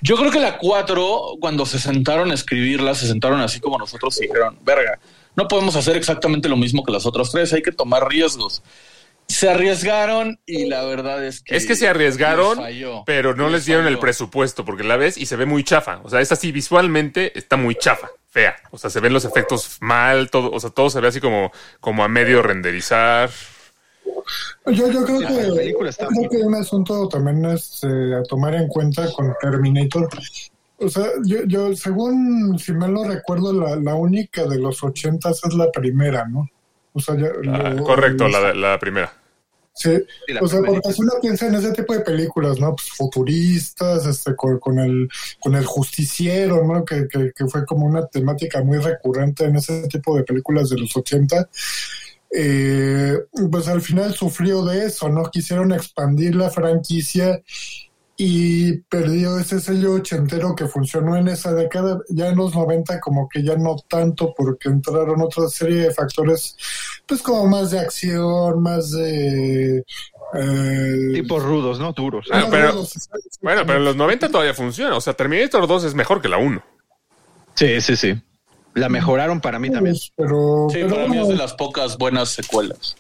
Yo creo que la 4, cuando se sentaron a escribirla, se sentaron así como nosotros y dijeron, verga, no podemos hacer exactamente lo mismo que las otras tres, hay que tomar riesgos. Se arriesgaron y la verdad es que... Es que se arriesgaron, falló. pero no les dieron el presupuesto, porque la ves y se ve muy chafa. O sea, es así visualmente, está muy chafa, fea. O sea, se ven los efectos mal, todo, o sea, todo se ve así como, como a medio renderizar. Yo, yo creo Sí, que, creo un asunto también es eh, a tomar en cuenta con Terminator. O sea, yo, yo según, si mal no recuerdo, la, la única de los ochentas es la primera, ¿no? O sea, ya, Ah, lo- correcto, los- la, la primera. Sí, Sí, la o sea, porque si uno piensa en ese tipo de películas, ¿no? Pues futuristas, este, con, con el, con el justiciero, ¿no? Que, que, que fue como una temática muy recurrente en ese tipo de películas de los 80. Eh, pues al final sufrió de eso, ¿no? Quisieron expandir la franquicia y perdió ese sello ochentero que funcionó en esa década. Ya en los 90 como que ya no tanto porque entraron otra serie de factores, pues como más de acción, más de... eh, Tipos rudos, ¿no? Duros. Bueno, pero- rudos. Bueno, pero en los 90 todavía funciona. O sea, Terminator 2 es mejor que la 1. Sí, sí, sí. La mejoraron para mí también. Pero, Sí, pero, para mí es de las pocas buenas secuelas.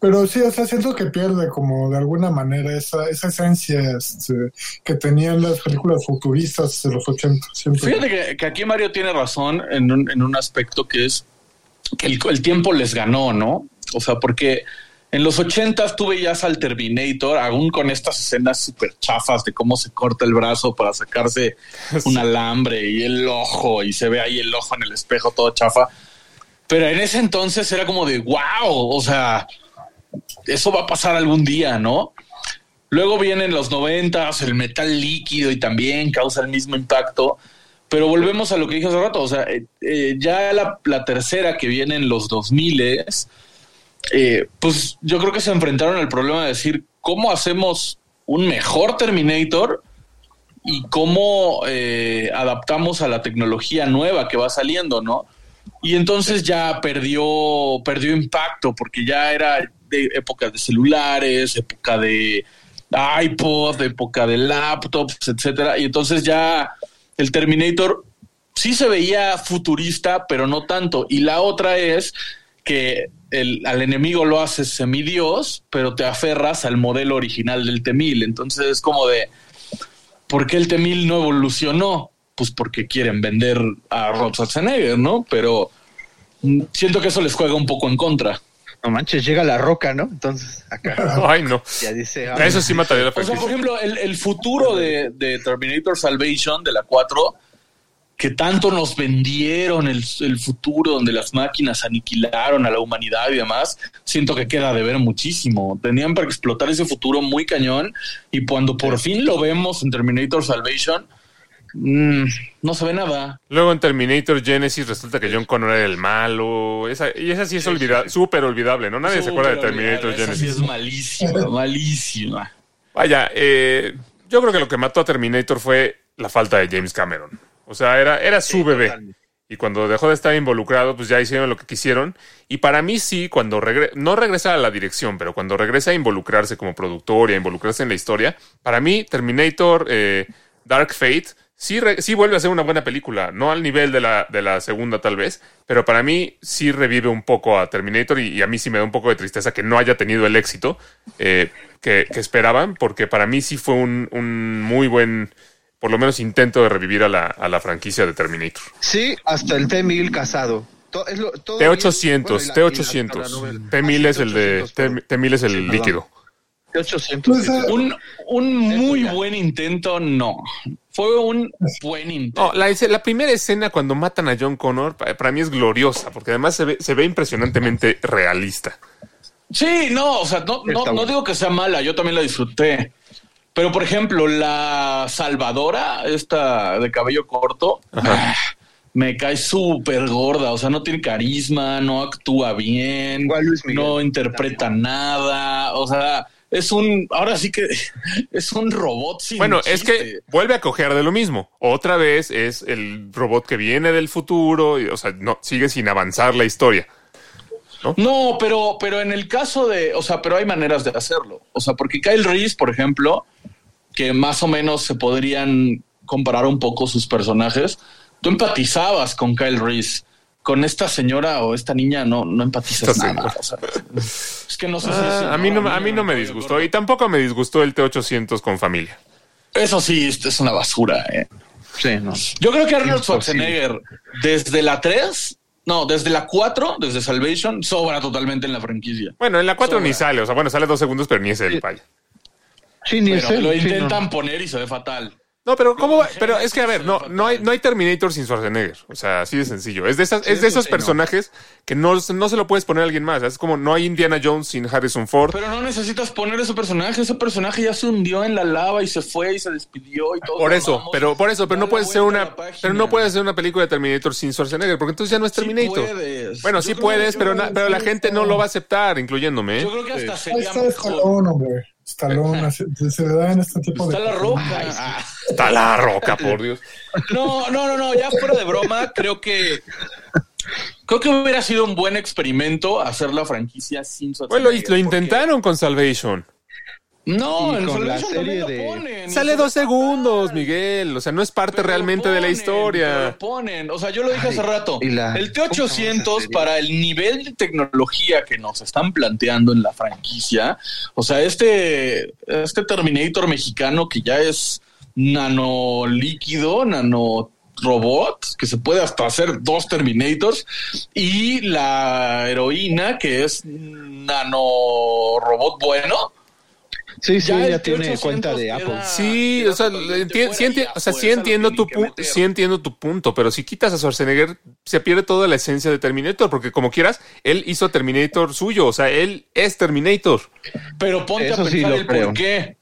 pero sí, o sea, siento que pierde como de alguna manera esa, esa esencia este, que tenían las películas futuristas de los 80. siento. Fíjate que, que aquí Mario tiene razón en un, en un aspecto que es que el, el tiempo les ganó, ¿no? O sea, porque en los ochentas tú veías al Terminator, aún con estas escenas súper chafas de cómo se corta el brazo para sacarse un alambre y el ojo, y se ve ahí el ojo en el espejo todo chafa. Pero en ese entonces era como de wow, o sea, eso va a pasar algún día, ¿no? Luego vienen los noventas, el metal líquido y también causa el mismo impacto. Pero volvemos a lo que dije hace rato, o sea, eh, eh, ya la, la tercera que viene en los 2000 eh, pues yo creo que se enfrentaron al problema de decir cómo hacemos un mejor Terminator y cómo eh, adaptamos a la tecnología nueva que va saliendo, ¿no? Y entonces ya perdió, perdió impacto porque ya era de época de celulares, época de iPod, época de laptops, etcétera. Y entonces ya el Terminator sí se veía futurista, pero no tanto. Y la otra es que el, al enemigo lo haces semidios, pero te aferras al modelo original del T-1000. Entonces es como de, ¿por qué el T-1000 no evolucionó? Pues porque quieren vender a Rod Schwarzenegger, ¿no? Pero mm, siento que eso les juega un poco en contra. No manches, llega la roca, ¿no? Entonces, acá Ay, no. ya dice. ah, Eso sí mataría la O sea, por ejemplo, el, el futuro de, de Terminator Salvation de la 4, que tanto nos vendieron el, el futuro donde las máquinas aniquilaron a la humanidad y demás, siento que queda de ver muchísimo. Tenían para explotar ese futuro muy cañón y cuando por fin lo vemos en Terminator Salvation, mm, no se ve nada. Luego en Terminator Genesis resulta que John Connor era el malo. Esa, y esa sí es olvida- súper olvidable, ¿no? Nadie se acuerda de Terminator Esa sí Genesis. es malísima, malísima. Vaya, eh, yo creo que lo que mató a Terminator fue la falta de James Cameron. O sea, era, era su bebé. totalmente. Y cuando dejó de estar involucrado, pues ya hicieron lo que quisieron. Y para mí sí, cuando regre no regresa a la dirección, pero cuando regresa a involucrarse como productor y a involucrarse en la historia, para mí Terminator eh, Dark Fate sí, re- sí vuelve a ser una buena película. No al nivel de la, de la segunda tal vez, pero para mí sí revive un poco a Terminator y, y a mí sí me da un poco de tristeza que no haya tenido el éxito eh, que, que esperaban, porque para mí sí fue un, un muy buen, por lo menos intento de revivir a la, a la franquicia de Terminator. Sí, hasta el T-1000 casado. To- es lo- todo T800, bien. Bueno, y la- y la- la T800. novela. T1000 Ah, es el de T800, perdón. T1000 es el Sí, líquido. T800. Pues, Un, un muy buen intento, no. Fue un buen intento. No, la, primera escena cuando matan a John Connor pa- para mí es gloriosa porque además se ve, se ve impresionantemente realista. Sí, no, o sea, no, no, no digo que sea mala, yo también la disfruté. Pero, por ejemplo, la Salvadora, esta de cabello corto, ah, me cae súper gorda. O sea, no tiene carisma, no actúa bien, Igual Luis Miguel. no interpreta nada. O sea, es un, ahora sí que es un robot sin Bueno, es que vuelve a coger de lo mismo. Otra vez es el robot que viene del futuro, y, o sea, no sigue sin avanzar la historia. No, pero, pero en el caso de, o sea, pero hay maneras de hacerlo. O sea, porque Kyle Reese, por ejemplo, que más o menos se podrían comparar un poco sus personajes, tú empatizabas con Kyle Reese. Con esta señora o esta niña no, no empatizas Esta nada. señora. O sea, es que no sé si Ah, es- a mí no, a mí no me disgustó y tampoco me disgustó el T800 con familia. Eso sí, esto es una basura. eh. Sí, no. Yo creo que Arnold. Schwarzenegger, desde la 3, no, desde la 4, desde Salvation, sobra totalmente en la franquicia. Bueno, en la 4 ni sale, o sea, bueno, sale dos segundos, pero ni es el Sí. Pero lo sí, no. intentan poner y se ve fatal. No, pero ¿cómo va? Pero es que, a ver, no, no hay, no hay Terminator sin Schwarzenegger. O sea, así de sencillo. Es de, esas, es de eso esos sí, no. personajes que no, no se lo puedes poner a alguien más. Es como no hay Indiana Jones sin Harrison Ford. Pero no necesitas poner ese personaje. Ese personaje ya se hundió en la lava y se fue y se despidió y todo. Por eso, pero por eso, pero no puede ser una, pero no puede ser ser una película de Terminator sin Schwarzenegger, porque entonces ya no es Terminator. bueno, Yo sí puedes, pero, na- pero la gente no lo va a aceptar, incluyéndome. ¿eh? Yo creo que hasta Ahí sería mejor. Stallone, se, se le dan este tipo Está de... la roca. Ah. Está la roca, por Dios. No, no, no, no, ya fuera de broma, creo que creo que hubiera sido un buen experimento hacer la franquicia sin Bueno, lo porque- intentaron con Salvation. No, Y en con la serie también de- lo ponen. Sale dos segundos. Miguel. O sea, no es parte Pero realmente de la historia. lo ponen. O sea, yo lo dije Ay, hace rato. y la- el ¿cómo se llama esa T800 serie? para el nivel de tecnología que nos están planteando en la franquicia. O sea, este, este Terminator mexicano que ya es nano líquido, nano robot, que se puede hasta hacer dos Terminators, y la heroína que es nano robot bueno. Sí, sí, Ya tiene T800 cuenta de Apple. Sí, o sea, enti- sí, enti- o sea, sí entiendo tu sí entiendo tu punto, pero si quitas a Schwarzenegger se pierde toda la esencia de Terminator, porque como quieras, él hizo Terminator suyo, o sea, él es Terminator. Pero ponte Eso a sí pensar lo el creo. por qué.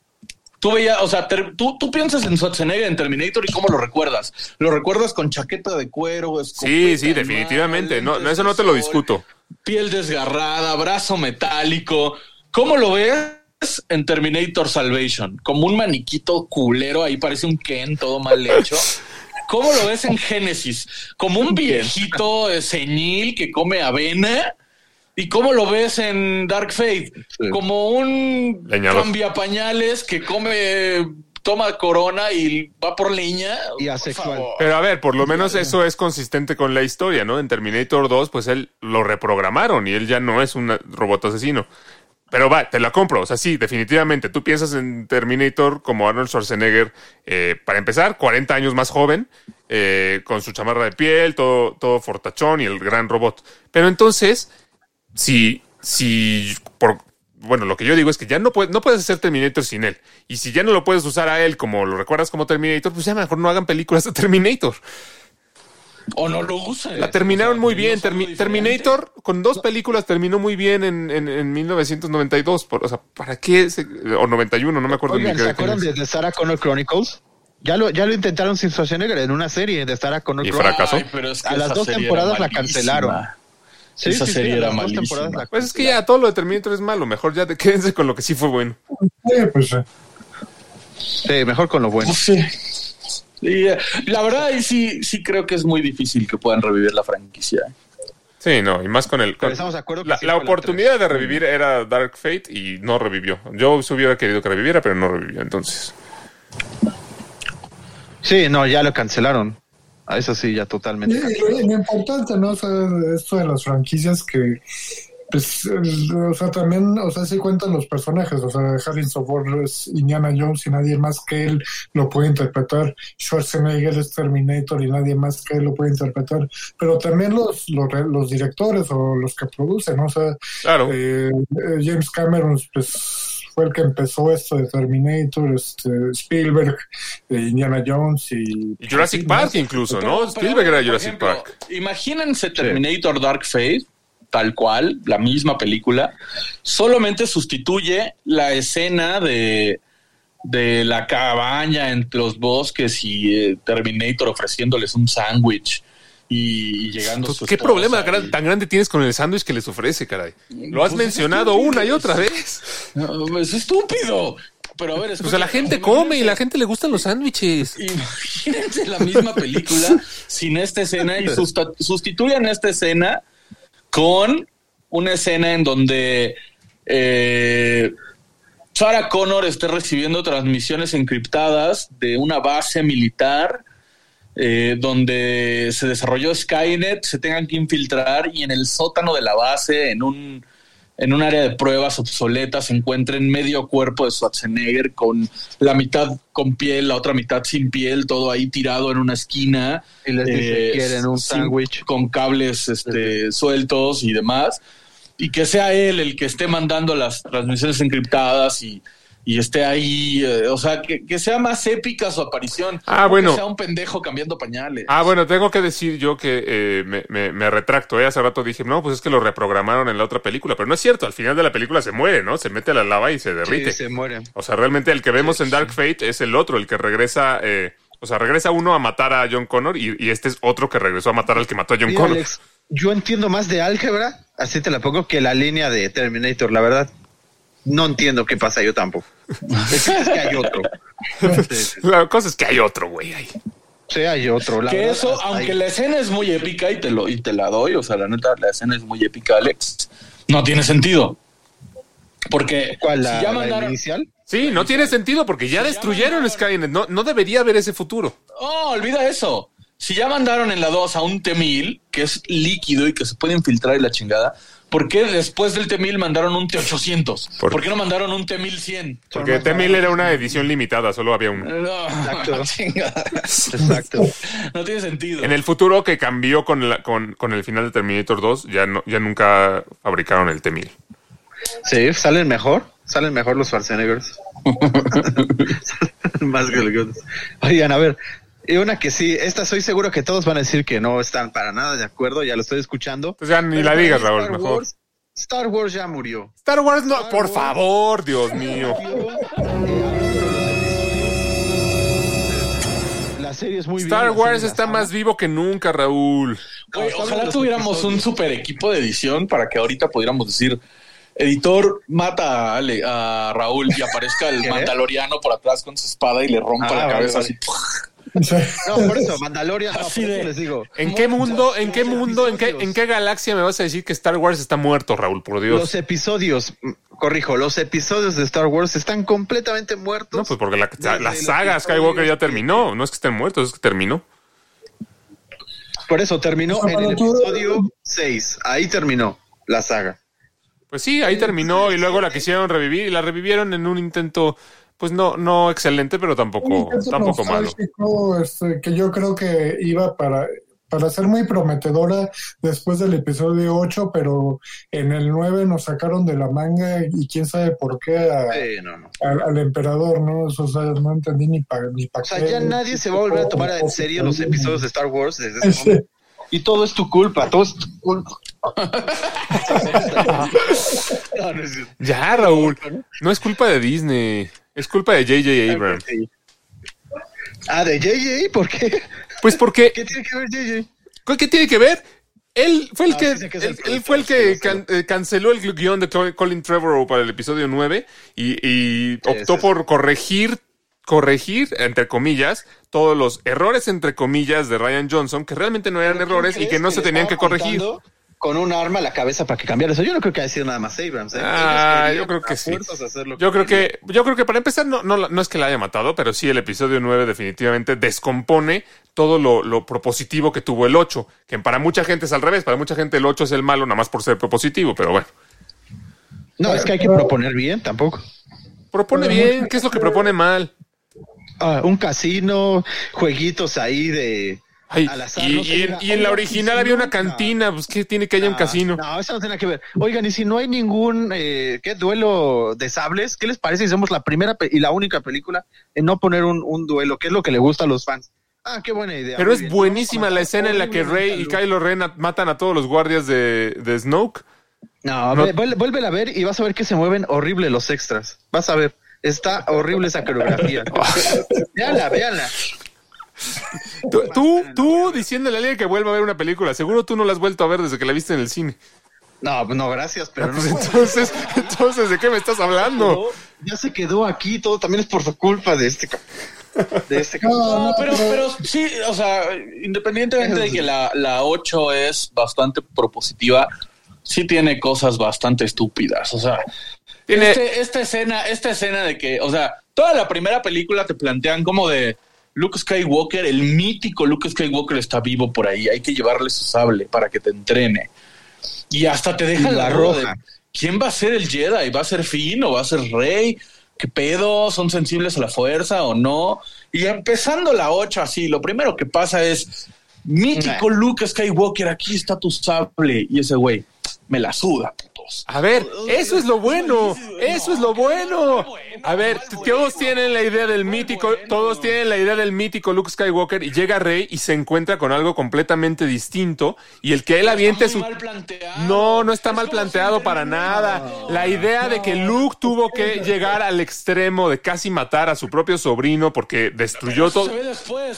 Tú veías, o sea, tú, tú piensas en Schwarzenegger en Terminator y cómo lo recuerdas. Lo recuerdas con chaqueta de cuero, Sí, sí, en definitivamente. mano, No, eso no te lo discuto. Piel desgarrada, brazo metálico. ¿Cómo lo ves en Terminator Salvation? Como un maniquito culero, ahí parece un Ken todo mal hecho. ¿Cómo lo ves en Génesis? Como un viejito senil que come avena. ¿Y cómo lo ves en Dark Fate? Sí. Como un Leñador. cambiapañales que come, toma corona y va por leña. Y asexual. Pero a ver, por lo menos eso es consistente con la historia, ¿no? En Terminator 2, pues él lo reprogramaron y él ya no es un robot asesino. Pero va, te la compro. O sea, sí, definitivamente. Tú piensas en Terminator como Arnold Schwarzenegger, eh, para empezar, 40 años más joven, eh, con su chamarra de piel, todo, todo fortachón y el gran robot. Pero entonces, si, si, por, bueno, lo que yo digo es que ya no, puedes no puedes hacer Terminator sin él. Y si ya no lo puedes usar a él como lo recuerdas como Terminator, pues ya mejor no hagan películas de Terminator. O no lo usan. La terminaron muy bien. Termi- Terminator, con dos películas, terminó muy bien en, en, en 1992. Por- o sea, ¿para qué? se- o 91, no me acuerdo Oigan, ni ¿se qué. acuerdan de The Sarah Connor Chronicles? Ya lo, ya lo intentaron sin Schwarzenegger en una serie de Sarah Connor Y Chronicles. fracasó. Ay, pero es que A las dos temporadas la cancelaron. Sí, Esa sí, serie era malísima. Pues es que ya todo lo de Terminator es malo. Mejor ya te quédense con lo que sí fue bueno. Sí, pues sí. Sí, mejor con lo bueno. Sí. Y, eh, la verdad, ahí sí, sí creo que es muy difícil que puedan revivir la franquicia. Sí, no, y más con el. Con- estamos de acuerdo que la, sí la fue la oportunidad de revivir era Dark Fate y no revivió. Yo se hubiera querido que reviviera, pero no revivió. Entonces, Sí, no, ya lo cancelaron. A eso sí, ya totalmente. y lo, lo importante, ¿no? O sea, esto de las franquicias que, pues, o sea, también, o sea, sí cuentan los personajes, o sea, Harrison Ford es Indiana Jones y nadie más que él lo puede interpretar, Schwarzenegger es Terminator y nadie más que él lo puede interpretar, pero también los, los, re- los directores o los que producen, ¿no? O sea, claro. eh, eh, James Cameron, pues, fue el que empezó esto de Terminator, este, Spielberg, eh, Indiana Jones y... Y Jurassic Park incluso, ¿no? Pero- Spielberg era Jurassic ejemplo, Park. Imagínense Terminator Dark Fate, tal cual, la misma película, solamente sustituye la escena de, de la cabaña entre los bosques y eh, Terminator ofreciéndoles un sándwich y llegando su ¿Qué problema gran- tan grande tienes con el sándwich que les ofrece, caray? Lo has Pues es mencionado una y otra vez. No, es estúpido. Pero a ver, Pues a la gente come y la gente le gustan los sándwiches. Imagínense la misma película sin esta escena y sustituyan esta escena con una escena en donde eh, Sarah Connor esté recibiendo transmisiones encriptadas de una base militar eh, donde se desarrolló Skynet, se tengan que infiltrar y en el sótano de la base, en un, en un área de pruebas obsoletas, se encuentren medio cuerpo de Schwarzenegger con la mitad con piel, la otra mitad sin piel, todo ahí tirado en una esquina. Y les dice, ¿quieren un sándwich? Con cables este, sueltos y demás. Y que sea él el que esté mandando las transmisiones encriptadas y, y esté ahí, eh, o sea, que, que sea más épica su aparición. Ah, no bueno. Que sea un pendejo cambiando pañales. Ah, bueno, tengo que decir yo que eh, me, me- me retracto. ¿eh? Hace rato dije, no, pues es que lo reprogramaron en la otra película. Pero no es cierto, al final de la película se muere, ¿no? Se mete a la lava y se derrite. Sí, se mueren. O sea, realmente el que vemos en Dark Fate es el otro, el que regresa. eh, o sea, regresa uno a matar a John Connor y, y este es otro que regresó a matar al que mató a John Mira, Connor. Alex, yo entiendo más de álgebra, así te la pongo, que la línea de Terminator, la verdad. No entiendo qué pasa yo tampoco. Es que, es que hay otro. Sí, La cosa es que hay otro, güey, ahí. sí, hay otro. la que verdad, eso, aunque la escena es muy épica y te lo y te la doy, o sea, la neta, la escena es muy épica, Alex. No tiene sentido. Porque ¿Cuál, la, si ya la mandaron, inicial? Sí, no tiene sentido porque ya destruyeron Skynet. No, no debería haber ese futuro. Oh, olvida eso. Si ya mandaron en la 2 a un T-1000, que es líquido y que se puede infiltrar y la chingada, ¿por qué después del T-1000 mandaron un T-800? Por- ¿Por qué no mandaron un T-1100? Porque más T-1000 era una edición limitada, solo había uno. No, Exacto. chingada. Exacto. No tiene sentido. En el futuro que cambió con, la- con, con el final de Terminator 2, ya, no, ya nunca fabricaron el T-1000. Sí, salen mejor. Salen mejor los Schwarzeneggers. Más que los Oigan, a ver. Y una que sí, esta estoy seguro que todos van a decir que no están para nada de acuerdo, ya lo estoy escuchando. Pues ya ni Pero la digas, Raúl, Star mejor. Wars- Star Wars ya murió. Star Wars no, Star por Wars. favor, Dios mío. De los series muy. Star la Wars serie está la más vivo que nunca, Raúl. Ojalá tuviéramos un super equipo de edición para que ahorita pudiéramos decir, editor, mata a, Ale- a Raúl y aparezca el ¿Qué? mandaloriano por atrás con su espada y le rompa Ah, la vale, cabeza vale. así. No, por eso, Mandalorian, no, Así por eso de- les digo. ¿En qué mundo, en qué mundo, en qué, en qué galaxia me vas a decir que Star Wars está muerto, Raúl? Por Dios. Los episodios, mm, corrijo, los episodios de Star Wars están completamente muertos. No, pues porque la, saga Skywalker ya terminó. No es que estén muertos, es que terminó. Por eso terminó sea, en el episodio 6. Ahí terminó la saga. Pues sí, ahí terminó y luego la quisieron revivir y la revivieron en un intento, pues no, no excelente, pero tampoco, tampoco malo. este, que yo creo que iba para, para ser muy prometedora después del episodio 8, pero en el 9 nos sacaron de la manga y quién sabe por qué a- Sí, no, no. al, al emperador, ¿no? Eso, o sea, no entendí ni para ni pa O sea, ya nadie se va a volver a tomar en serio los episodios de Star Wars desde ese Sí. momento. Y todo es tu culpa, todo es tu culpa. Ya, Raúl, no es culpa de Disney, es culpa de J.J. Abrams. Ah, de JJ, ¿por qué? Pues porque, ¿Qué tiene que ver JJ? ¿qué tiene que ver? Él fue el No, que, él, él fue el que can- eh, canceló el guion de Col- Colin Trevorrow para el episodio 9 y, y optó por corregir, corregir, entre comillas, todos los errores, entre comillas, de Ryan Johnson, que realmente no eran errores y que no se tenían que corregir. Con un arma a la cabeza para que cambiara eso. Yo no creo que haya sido nada más Abrams. ¿eh? Ah, yo creo que sí. Yo creo querían. que, yo creo que para empezar no, no, no es que la haya matado, pero sí el episodio 9 definitivamente descompone todo lo, lo propositivo que tuvo el 8, que para mucha gente es al revés, para mucha gente el 8 es el malo nada más por ser propositivo, pero bueno. No, es que hay que proponer bien tampoco. Propone bien, ¿qué es lo que propone mal? Ah, un casino, jueguitos ahí de. Ay, al azar, y, no sé, y en, diga, y en la "Oigan, original ¿y si había no?". una No. cantina, pues ¿qué tiene que haya un Ah, casino? No, eso no tiene que ver. Oigan, y si no hay ningún eh, ¿qué duelo de sables, ¿qué les parece si somos la primera y la única película en no poner un, un duelo? ¿Qué es lo que le gusta a los fans? Ah, qué buena idea. Pero es bien. buenísima la escena en la que Rey y. Kylo Ren matan a todos los guardias de, de Snoke. No, No. ve- vuel- vuélvela a ver y vas a ver que se mueven horrible los extras. Vas a ver. Está horrible esa coreografía. véanla, véanla. Tú, tú, tú diciéndole a alguien que vuelva a ver una película, seguro tú no la has vuelto a ver desde que la viste en el cine. No, no, gracias, pero Pues no. entonces, entonces, ¿de qué me estás hablando? Ya se quedó aquí, todo también es por su culpa de este. De este. No, pero, pero sí, o sea, independientemente de que la, la 8 es bastante propositiva, sí tiene cosas bastante estúpidas. O sea, Tiene- este- esta escena, esta escena de que, o sea, toda la primera película te plantean como de Luke Skywalker, el mítico Luke Skywalker está vivo por ahí, hay que llevarle su sable para que te entrene. Y hasta te dejan Y la la roja. roja. ¿Quién va a ser el Jedi? ¿Va a ser Finn o va a ser Rey? ¿Qué pedo? ¿Son sensibles a la fuerza o no? Y empezando la 8 así, lo primero que pasa es, mítico Luke Skywalker, aquí está tu sable. Y ese güey, me la suda, A ver, eso es lo bueno, eso es lo bueno. A ver, todos tienen la idea del mítico, todos tienen la idea del mítico Luke Skywalker y llega Rey y se encuentra con algo completamente distinto y el que él aviente su muy mal planteado. No, no está Es mal planteado para nada. La idea de que Luke tuvo que llegar al extremo de casi matar a su propio sobrino porque destruyó todo.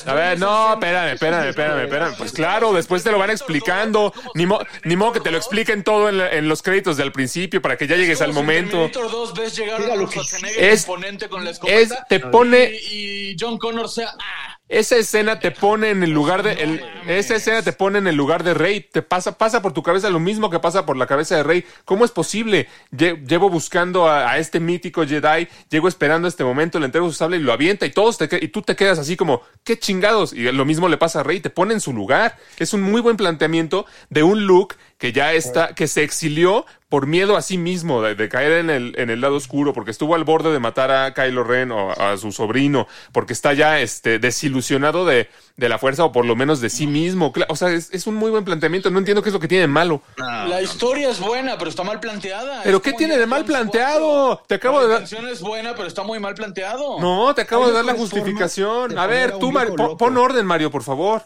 A ver, no, espérame, espérame, es espérame, espérame. Pues claro, después te lo van explicando. Ni, mo- ni modo que te lo expliquen todo en, la- en los créditos del principio para que ya llegues al momento. Terminator 2 ves llegar Mira a lo que es- imponente con la es- te pone- y, y John Connor sea ah, Esa escena te pone en el lugar de el- esa escena te pone en el lugar de Rey, te pasa pasa por tu cabeza lo mismo que pasa por la cabeza de Rey. ¿Cómo es posible? Lle- Llevo buscando a, a este mítico Jedi, llego esperando este momento, le entrego su sable y lo avienta y todos te y tú te quedas así como qué chingados y lo mismo le pasa a Rey, te pone en su lugar. Es un muy buen planteamiento de un Luke que ya está que se exilió por miedo a sí mismo de, de caer en el, en el lado oscuro, porque estuvo al borde de matar a Kylo Ren o a, a su sobrino, porque está ya este, desilusionado de, de la fuerza o por lo menos de sí mismo. O sea, es, es un muy buen planteamiento. No entiendo qué es lo que tiene de malo. No, la historia es buena, pero está mal planteada. ¿Pero Es qué tiene de mal planteado? 4. Te acabo la de dar- intención es buena, pero está muy mal planteado. No, te acabo de dar la justificación. A ver, tú, Mario, pon, orden, Mario, por favor.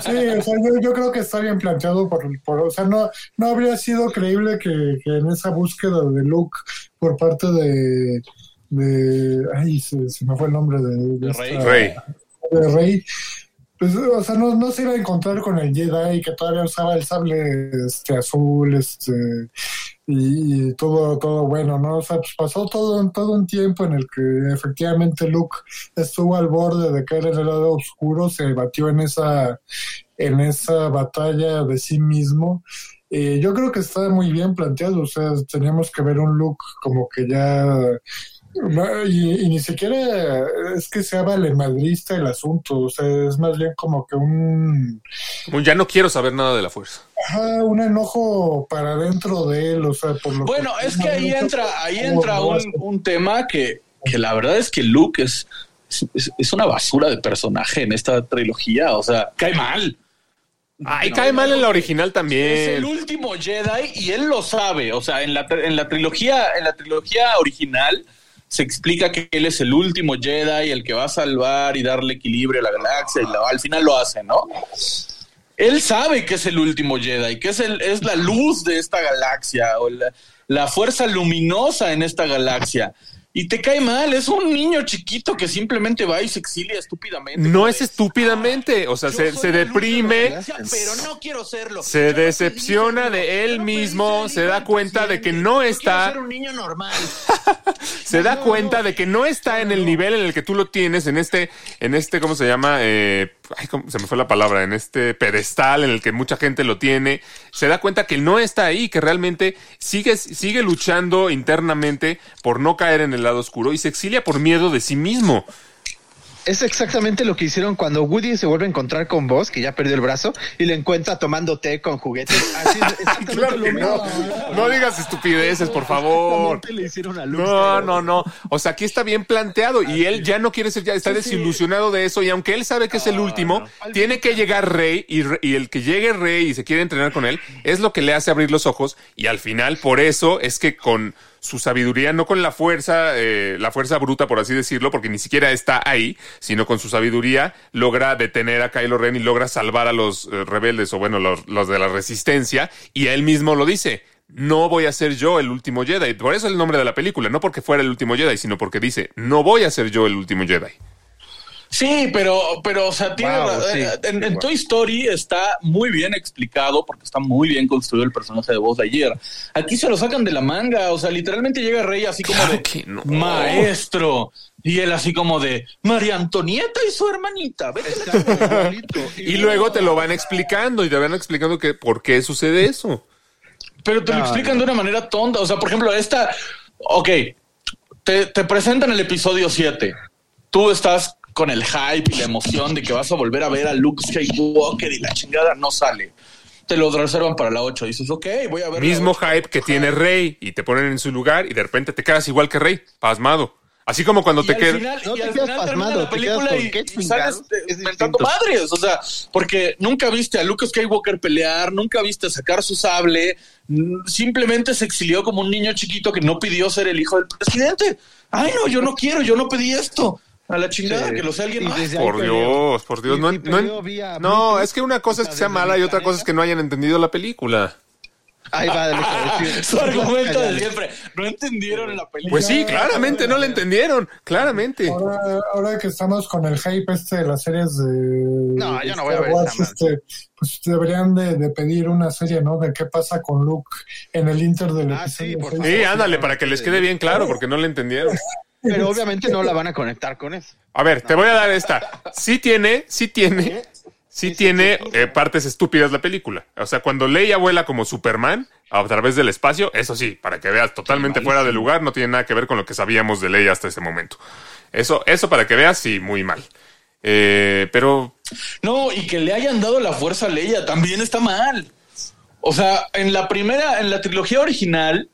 Sí, o sea, yo, yo creo que está bien planteado por, por o sea, no, no habría sido creíble que, que en esa búsqueda de Luke por parte de, de ay, se, se me fue el nombre de, de De Rey. Rey. de Rey, pues, o sea, no, no se iba a encontrar con el Jedi que todavía usaba el sable este, azul, este, y, todo, todo bueno, ¿no? O sea, pues pasó todo, todo un tiempo en el que efectivamente Luke estuvo al borde de caer en el lado oscuro, se batió en esa, en esa batalla de sí mismo. Eh, yo creo que está muy bien planteado, o sea, teníamos que ver un Luke como que ya y, y ni siquiera es que sea valemadrista el asunto, o sea, es más bien como que un, ya no quiero saber nada de la fuerza. ajá, un enojo para dentro de él, o sea, por lo Bueno, es que ahí entra, ahí entra un, un tema que, que la verdad es que Luke es, es, es una basura de personaje en esta trilogía. O sea, cae mal. No, cae no, mal en la original Es el también. último Jedi y él lo sabe. O sea, en la, en la trilogía, en la trilogía original se explica que él es el último Jedi, el que va a salvar y darle equilibrio a la galaxia y la- al final lo hace, ¿no? Él sabe que es el último Jedi, que es, el, es la luz de esta galaxia o la, la fuerza luminosa en esta galaxia. Y te cae mal, es un niño chiquito que simplemente va y se exilia estúpidamente. No es de, estúpidamente, o sea, "Yo se, se deprime, pero no quiero serlo. se Yo decepciona de él mismo, se da cuenta de que no está- ser un niño normal. se da cuenta de que no está en el nivel en el que tú lo tienes, en este, en este, ¿cómo se llama? Eh, ay, ¿cómo- se me fue la palabra, en este pedestal en el que mucha gente lo tiene. Se da cuenta que no está ahí, que realmente sigue, sigue luchando internamente por no caer en el lado oscuro y se exilia por miedo de sí mismo. Es exactamente lo que hicieron cuando Woody se vuelve a encontrar con Buzz, que ya perdió el brazo, y le encuentra tomando té con juguetes. Así es exactamente Claro lo que no. No digas estupideces, por favor. Exactamente le hicieron a Luke No, no, no. O sea, aquí está bien planteado y él ya no quiere ser, ya está desilusionado de eso y aunque él sabe que es el último, tiene que llegar Rey y, y el que llegue Rey y se quiere entrenar con él es lo que le hace abrir los ojos y al final por eso es que con su sabiduría, no con la fuerza, eh, la fuerza bruta, por así decirlo, porque ni siquiera está ahí, sino con su sabiduría, logra detener a Kylo Ren y logra salvar a los eh, rebeldes, o bueno, los, los de la resistencia, y él mismo lo dice. No voy a ser yo el último Jedi. Por eso el nombre de la película, no porque fuera el último Jedi, sino porque dice, no voy a ser yo el último Jedi. Sí, pero, pero, o sea, tiene Wow, sí. eh, en, en Wow. Toy Story está muy bien explicado porque está muy bien construido el personaje de Buzz Lightyear. Aquí se lo sacan de la manga, o sea, literalmente llega Rey así como Claro de no. maestro y él así como de María Antonieta y su hermanita. Y luego te lo van explicando y te van explicando que por qué sucede eso. Pero te lo explican no. de una manera tonta. O sea, por ejemplo, esta. Ok, te, te presentan el episodio 7. Tú estás con el hype y la emoción de que vas a volver a ver a Luke Skywalker y la chingada no sale. Te lo reservan para la 8. Dices, ok, voy a ver. la Mismo 8. hype que tiene Rey y te ponen en su lugar y de repente te quedas igual que Rey, pasmado. Así como cuando Y te quedas... final, No y te al quedas final termina pasmado, la te quedas película y, sales mentando madres. O sea, porque nunca viste a Luke Skywalker pelear, nunca viste sacar su sable, simplemente se exilió como un niño chiquito que no pidió ser el hijo del presidente. Ay, no, yo no quiero, yo no pedí esto. A la chingada, Sí. que lo sea alguien Y más. Por peleó. Dios, por Dios. Y- No, y no- vía no, es que una cosa es que sea mala y otra cosa es que no hayan entendido la película. Ahí va, decir. Su argumento de siempre. No entendieron la película. Pues sí, claramente no la entendieron, claramente. Ahora, ahora que estamos con el hype este de las series de. No, de yo no voy a ver Wars, este, pues deberían de, de pedir una serie, ¿no? De qué pasa con Luke en el Inter del Ah, sí, episodio por seis. favor. Sí, ándale, para que les quede bien claro, porque no la entendieron. Pero obviamente no la van a conectar con eso. A ver, te voy a dar esta. Sí tiene, sí tiene, sí tiene eh, partes estúpidas la película. O sea, cuando Leia vuela como Superman a través del espacio, eso sí, para que veas totalmente fuera de lugar, no tiene nada que ver con lo que sabíamos de Leia hasta ese momento. Eso, eso para que veas, sí, muy mal. Eh, pero No, y que le hayan dado la fuerza a Leia también está mal. O sea, en la primera, en la trilogía original,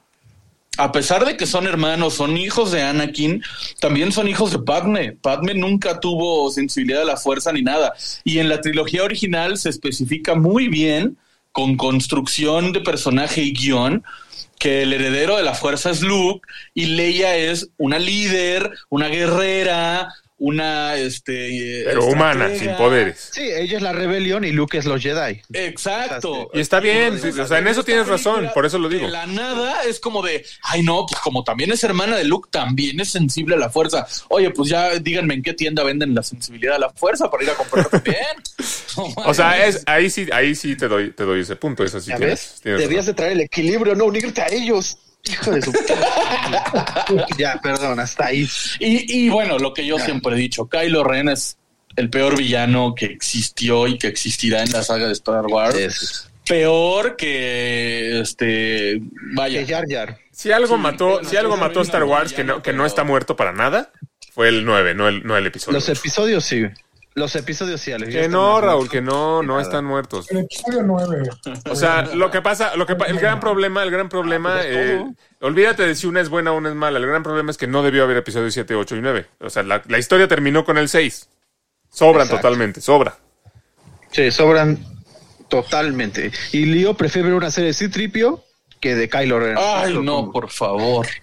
a pesar de que son hermanos, son hijos de Anakin, también son hijos de Padme. Padme nunca tuvo sensibilidad a la fuerza ni nada. Y en la trilogía original se especifica muy bien, con construcción de personaje y guion, que el heredero de la fuerza es Luke y Leia es una líder, una guerrera, una este Pero humana, sin poderes. Sí, ella es la rebelión y Luke es los Jedi. Exacto. Y está bien, o sea, en eso tienes razón, por eso lo digo. De la nada es como de, ay no, pues como también es hermana de Luke, también es sensible a la fuerza. Oye, pues ya díganme en qué tienda venden la sensibilidad a la fuerza para ir a comprar también. O sea, es, ahí sí, ahí sí te doy, te doy ese punto. Eso sí ¿Ya tienes, tienes Debías razón. de traer el equilibrio, no unirte a ellos. Hijo de su... ya, perdón, hasta ahí. Y, y bueno, lo que yo siempre he dicho, Kylo Ren es el peor villano que existió y que existirá en la saga de Star Wars. Es- Peor que este vaya. que Jar Jar. Si algo Sí, mató, si algo mató Star Wars que no, que no está muerto para nada, fue el 9, no el, no el episodio. Los episodios sí. Los episodios sí, Alex. ya que no, Raúl, muertos que no, no están muertos. El episodio 9. O sea, lo que pasa, lo que pa- el gran problema, el gran problema, pues es eh, olvídate de si una es buena o una es mala. El gran problema es que no debió haber episodios 7, 8 y 9. O sea, la, la historia terminó con el 6. Sobran Exacto. totalmente, sobra. Sí, sobran totalmente. Y Leo prefiere ver una serie de C-Tripio que de Kylo Ren. Ay, no, por favor.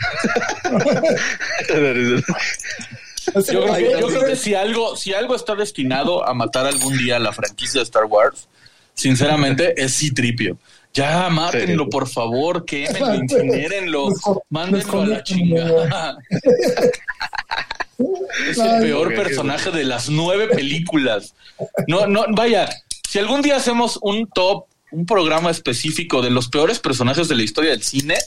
Yo creo, que, yo creo que si algo, si algo está destinado a matar algún día la franquicia de Star Wars, sinceramente es Citripio. Ya, mátenlo, por favor, quémenlo, incinérenlo, Les co- mándenlo a la chingada. Es el peor personaje de las nueve películas. No, no, vaya, si algún día hacemos un top, un programa específico de los peores personajes de la historia del cine,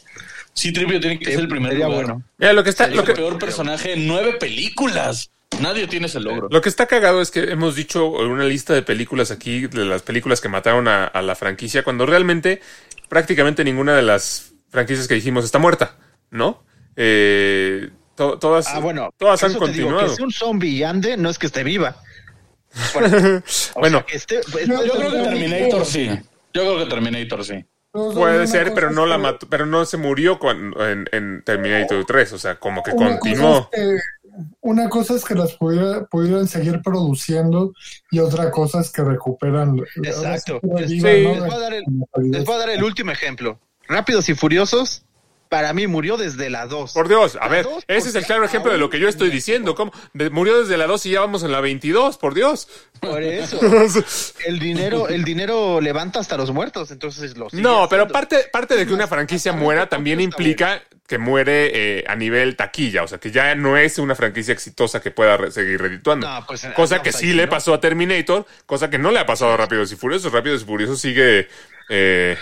Citripio tiene que ser el primer Sería lugar. bueno. Mira, lo que está, Es lo el que, peor personaje en nueve películas. Nadie tiene ese logro. Lo que está cagado es que hemos dicho una lista de películas aquí, de las películas que mataron a, a la franquicia, cuando realmente prácticamente ninguna de las franquicias que dijimos está muerta, ¿no? Eh, to- todas, Ah, bueno. todas han te digo, continuado. que un zombie y ande no es que esté viva. O Bueno, sea, esté- pues, No, Yo creo que Terminator sí. Yo creo que Terminator sí. Puede ser, pero no la mató, pero no se murió cuando- en, en Terminator 3, o sea, como que Una continuó. cosa, es que, una cosa es que las pudiera- pudieran seguir produciendo y otra cosa es que recuperan. Exacto. ahora sí, Sí, viva, ¿no? les voy a dar el- La calidad. Les voy a dar el último ejemplo. Rápidos y Furiosos, para mí murió desde la 2. Por Dios, a La ver, dos, ese es el claro ejemplo de lo que yo estoy diciendo. ¿Cómo? De- murió desde la 2 y ya vamos en la 22, por Dios. Por eso. El dinero, el dinero levanta hasta los muertos, entonces lo sigue No, pero haciendo. parte, parte de que una franquicia muera también implica que muere eh, a nivel taquilla, o sea, que ya no es una franquicia exitosa que pueda re- seguir redituando. No, pues, cosa no, que sí le pasó a Terminator, cosa que no le ha pasado a Rápidos y Furiosos. Rápidos y Furiosos sigue eh,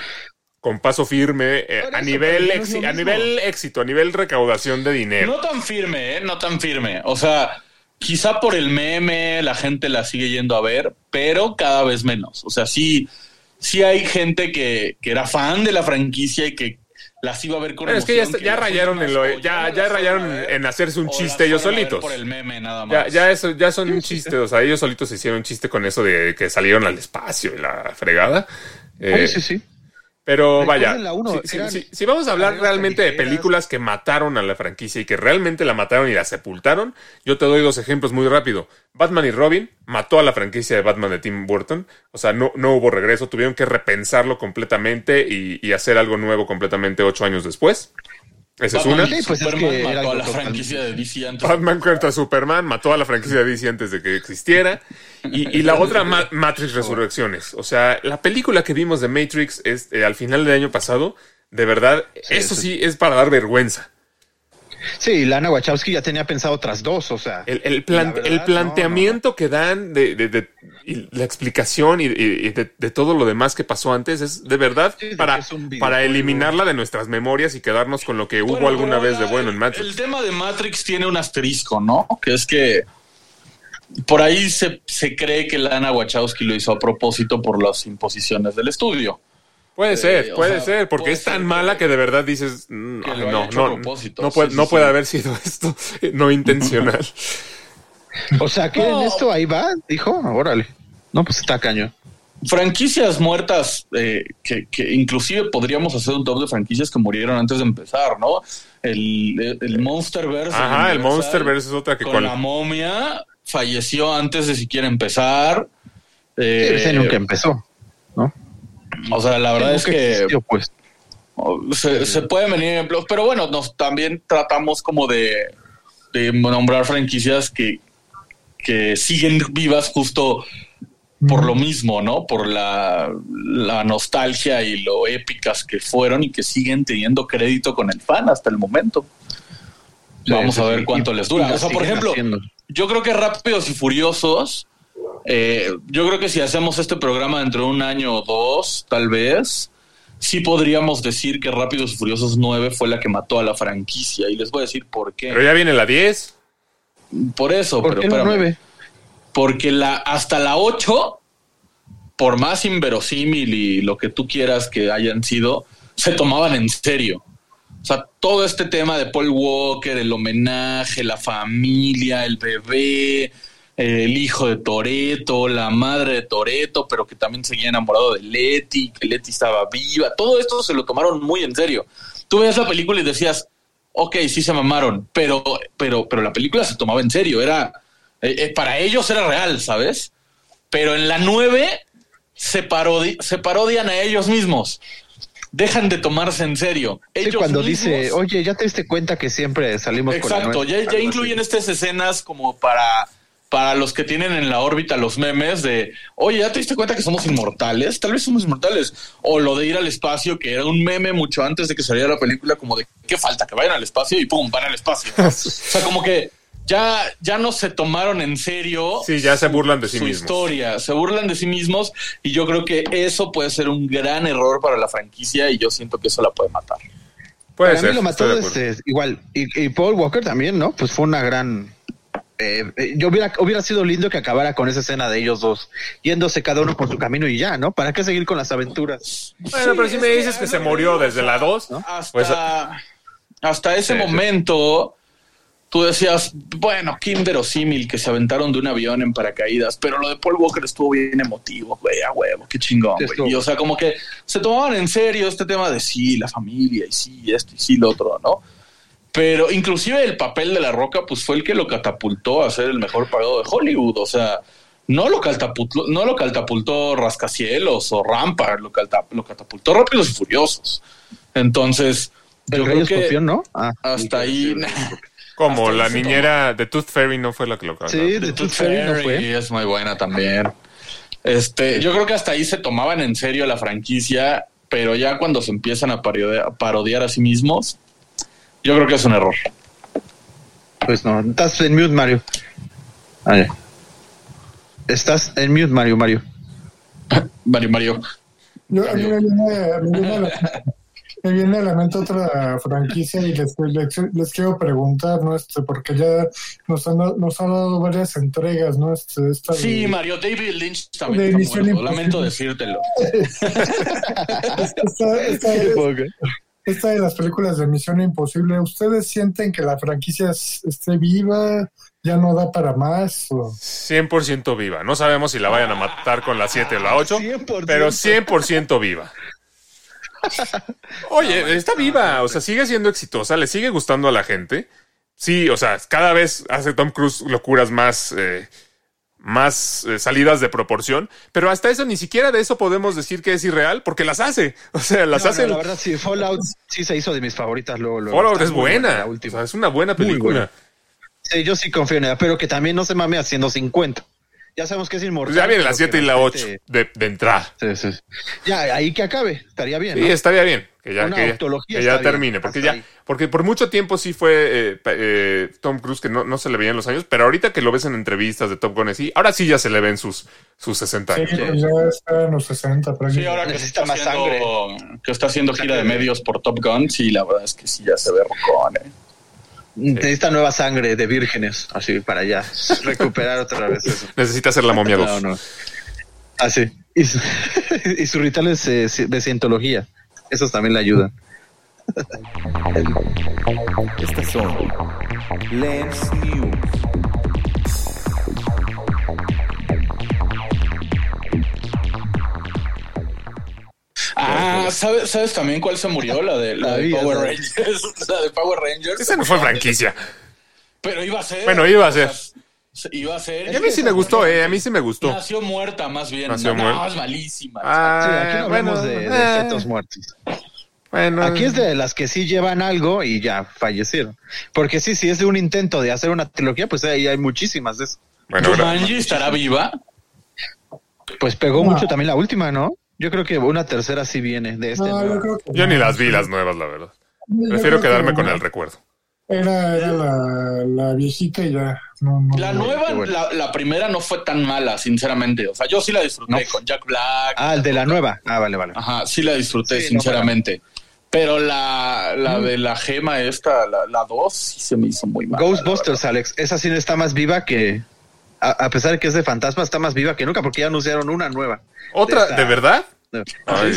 con paso firme eh, a, eso, nivel a nivel éxito, a nivel recaudación de dinero. No tan firme, ¿eh? No tan firme. O sea, quizá por el meme la gente la sigue yendo a ver, pero cada vez menos. O sea, sí, sí hay gente que, que era fan de la franquicia y que las iba a ver con Pero es que ya, rayaron en lo, ya, fueron rayaron ver, en hacerse un chiste ellos solitos. Por el meme nada más. Ya, ya, eso, ya son un chiste, o sea, ellos solitos se hicieron un chiste con eso de que salieron al espacio y la fregada. Eh, Sí, sí, sí. Pero vaya, uno, si, si- eran si- si vamos a hablar realmente de películas que mataron a la franquicia y que realmente la mataron y la sepultaron, yo te doy dos ejemplos muy rápido. Batman y Robin mató a la franquicia de Batman de Tim Burton, o sea, no, no hubo regreso, tuvieron que repensarlo completamente y, y hacer algo nuevo completamente ocho años después. Esa es Batman una. y Sí, pues es Superman que era mató a la franquicia de DC antes. Batman contra Superman mató a la franquicia de DC antes de que existiera. Y, y la otra, Ma- Matrix Resurrecciones. O sea, la película que vimos de Matrix es, eh, al final del año pasado, de verdad, eso sí es para dar vergüenza. Sí, Lana Wachowski ya tenía pensado otras dos, o sea. El, el verdad, el no, planteamiento que dan de, de- de- y la explicación y, de, de todo lo demás que pasó antes es de verdad Sí, para, para eliminarla de nuestras memorias y quedarnos con lo que hubo Bueno, alguna vez de bueno en Matrix. El tema de Matrix tiene un asterisco, ¿no? Que es que por ahí se, se cree que Lana Wachowski lo hizo a propósito por las imposiciones del estudio. Puede ser, o puede sea, ser, porque puede es tan ser mala que- que de verdad dices, mm, que no, no, no puede, sí, no sí. puede haber sido esto no intencional. O sea, ¿quieren No. esto? Ahí va, dijo. Órale. No, pues está cañón. Franquicias muertas, eh, que, que inclusive podríamos hacer un top de franquicias que murieron antes de empezar, ¿no? El, el, el Monsterverse. Ajá, el Monsterverse es otra que con con, la momia falleció antes de siquiera empezar. Eh, ese nunca empezó. ¿no? O sea, la verdad es que existió, pues. se, se pueden venir ejemplos, pero bueno, nos también tratamos como de, de nombrar franquicias que, que siguen vivas justo por lo mismo, ¿no? Por la, la nostalgia y lo épicas que fueron y que siguen teniendo crédito con el fan hasta el momento. Sí, Vamos sí, a ver cuánto Y- les dura. O sea, por ejemplo, haciendo. yo creo que Rápidos y Furiosos, eh, yo creo que si hacemos este programa dentro de un año o dos, tal vez, sí podríamos decir que Rápidos y Furiosos 9 fue la que mató a la franquicia. Y les voy a decir por qué. Pero ya viene la 10. por eso, ¿Por pero qué la espérame. nueve? Porque la, hasta la 8, por más inverosímil y lo que tú quieras que hayan sido, se tomaban en serio. O sea, todo este tema de Paul Walker, el homenaje, la familia, el bebé, eh, el hijo de Toreto, la madre de Toreto, pero que también seguía enamorado de Letty, que Letty estaba viva, todo esto se lo tomaron muy en serio. Tú veías la película y decías, ok, sí se mamaron, pero, pero, pero la película se tomaba en serio, era, eh, eh, para ellos era real, ¿sabes? Pero en la 9 se, parodi- se parodian a ellos mismos. Dejan de tomarse en serio. Sí, Ellos cuando mismos- dice, oye, ya te diste cuenta que siempre salimos con la Exacto, ya, ya incluyen estas escenas como para, para los que tienen en la órbita los memes de, oye, ¿ya te diste cuenta que somos inmortales? Tal vez somos inmortales. O lo de ir al espacio, que era un meme mucho antes de que saliera la película, como de, ¿qué falta? Que vayan al espacio y pum, van al espacio. o sea, como que ya, ya no se tomaron en serio Sí, ya se burlan de sí su mismos. historia, se burlan de sí mismos y yo creo que eso puede ser un gran error para la franquicia y yo siento que eso la puede matar. Puede Para ser. mí lo mató este, igual. Y, y Paul Walker también, ¿no? Pues fue una gran. Eh, eh, yo hubiera, hubiera sido lindo que acabara con esa escena de ellos dos, yéndose cada uno por su camino y ya, ¿no? ¿Para qué seguir con las aventuras? Bueno, pero si me dices que se murió desde la 2, Hasta, Pues- hasta ese Sí, sí. momento tú decías, bueno, qué inverosímil que se aventaron de un avión en paracaídas, pero lo de Paul Walker estuvo bien emotivo, güey, a huevo, qué chingón, güey. Y o sea, como que se tomaban en serio este tema de sí, la familia, y sí, esto, y sí, lo otro, ¿no? Pero inclusive el papel de La Roca, pues fue el que lo catapultó a ser el mejor pagado de Hollywood, o sea, no lo catapultó, no lo catapultó Rascacielos o Rampart, lo, calta- lo catapultó Rápidos y Furiosos. Entonces, yo El creo rey que escorpión, ¿no? Ah, hasta ahí... como Hasta la niñera de Tooth Fairy no fue la que lo cantó. Sí, de Tooth Fairy no fue. es muy buena también. Este, yo creo que hasta ahí se tomaban en serio la franquicia, pero ya cuando se empiezan a parodiar, a parodiar a sí mismos, yo creo que es un error. Pues no, estás en mute, Mario. Ah. Estás en mute, Mario, Mario. Mario Mario. Yo, a mí me viene, me viene a la, me viene a la mente otra franquicia y les, les, les quiero preguntar, ¿no? Este, porque ya nos han, nos han dado varias entregas, ¿no? Este, esta Sí, de- Mario, David Lynch De también está Misión muerto. Lamento decírtelo. esta, esta de- esta de las películas de Misión Imposible, ¿ustedes sienten que la franquicia es- esté viva? ¿Ya no da para más? O- 100% viva. No sabemos si la vayan a matar con la 7 o la 8, 100%. pero 100% viva. Oye, está viva, o sea, sigue siendo exitosa, le sigue gustando a la gente. Sí, o sea, cada vez hace Tom Cruise locuras más, eh, más eh, salidas de proporción, pero hasta eso, ni siquiera de eso podemos decir que es irreal, porque las hace. O sea, las No, no, hace. la verdad, sí, Fallout sí se hizo de mis favoritas luego. luego. Fallout es buena. la o última. sea, es una buena película. buena. Sí, yo sí confío en ella, pero que también no se mame haciendo 50. Ya sabemos que es inmortal. Ya viene la pero 7 que y la de 8 repente- de, de entrada. Sí, sí. Ya, ahí que acabe, estaría bien. Sí, ¿no? estaría bien que ya, Una que ya- autología que ya está bien, termine, porque ya, ahí. porque por mucho tiempo sí fue eh, eh, Tom Cruise que no, no se le veían los años, pero ahorita que lo ves en entrevistas de Top Gun sí, ahora sí ya se le ven sus, sus 60 Sí, años. pues ya está en los 60. Sí, prácticamente. ahora que Necesita está más haciendo, que está haciendo gira de medios por Top Gun, sí, la verdad es que sí ya se ve rocón, eh. Necesita nueva sangre de vírgenes, así para ya recuperar otra vez eso. Necesita hacer la momia 2. No, no. Así. Y, su- y sus rituales eh, de cientología. Esos también le ayudan. Estas son Lens News. Ah, ¿sabes, ¿sabes también cuál se murió? La de, la de Power. Rangers. La de Power Rangers. Esa no fue franquicia. Pero iba a ser. Bueno, iba a ser. O sea, iba a ser. Y a mí sí me gustó, eh, a mí sí me gustó. Nació muerta, más bien. Nació no, muerta. es malísima. Sí, Ah, aquí no hablamos bueno, de, de eh, fetos muertos. bueno, Aquí es de las que sí llevan algo y ya fallecieron. Porque sí, si es de un intento de hacer una trilogía, pues ahí hay muchísimas de eso. Bueno, ¿Jumanji estará viva? Pues pegó No. mucho también la última, ¿no? Yo creo que una tercera sí viene de este. No, yo creo que yo no. ni las vi las nuevas, la verdad. Prefiero quedarme con el recuerdo. Era, era la, la viejita y ya. No, no, La no. nueva, bueno. la, la primera no fue tan mala, sinceramente. O sea, yo sí la disfruté No. con Jack Black. Ah, el de la nueva. Ah, vale, vale. Ajá, sí la disfruté, Sí, no, sinceramente. Pero la, la de la gema esta, la, la dos, sí se me hizo muy mala. Ghostbusters, Alex. Esa sí está más viva que. A, a pesar de que es de fantasma, está más viva que nunca porque ya anunciaron una nueva. ¿Otra? esta- ¿De verdad? Ay,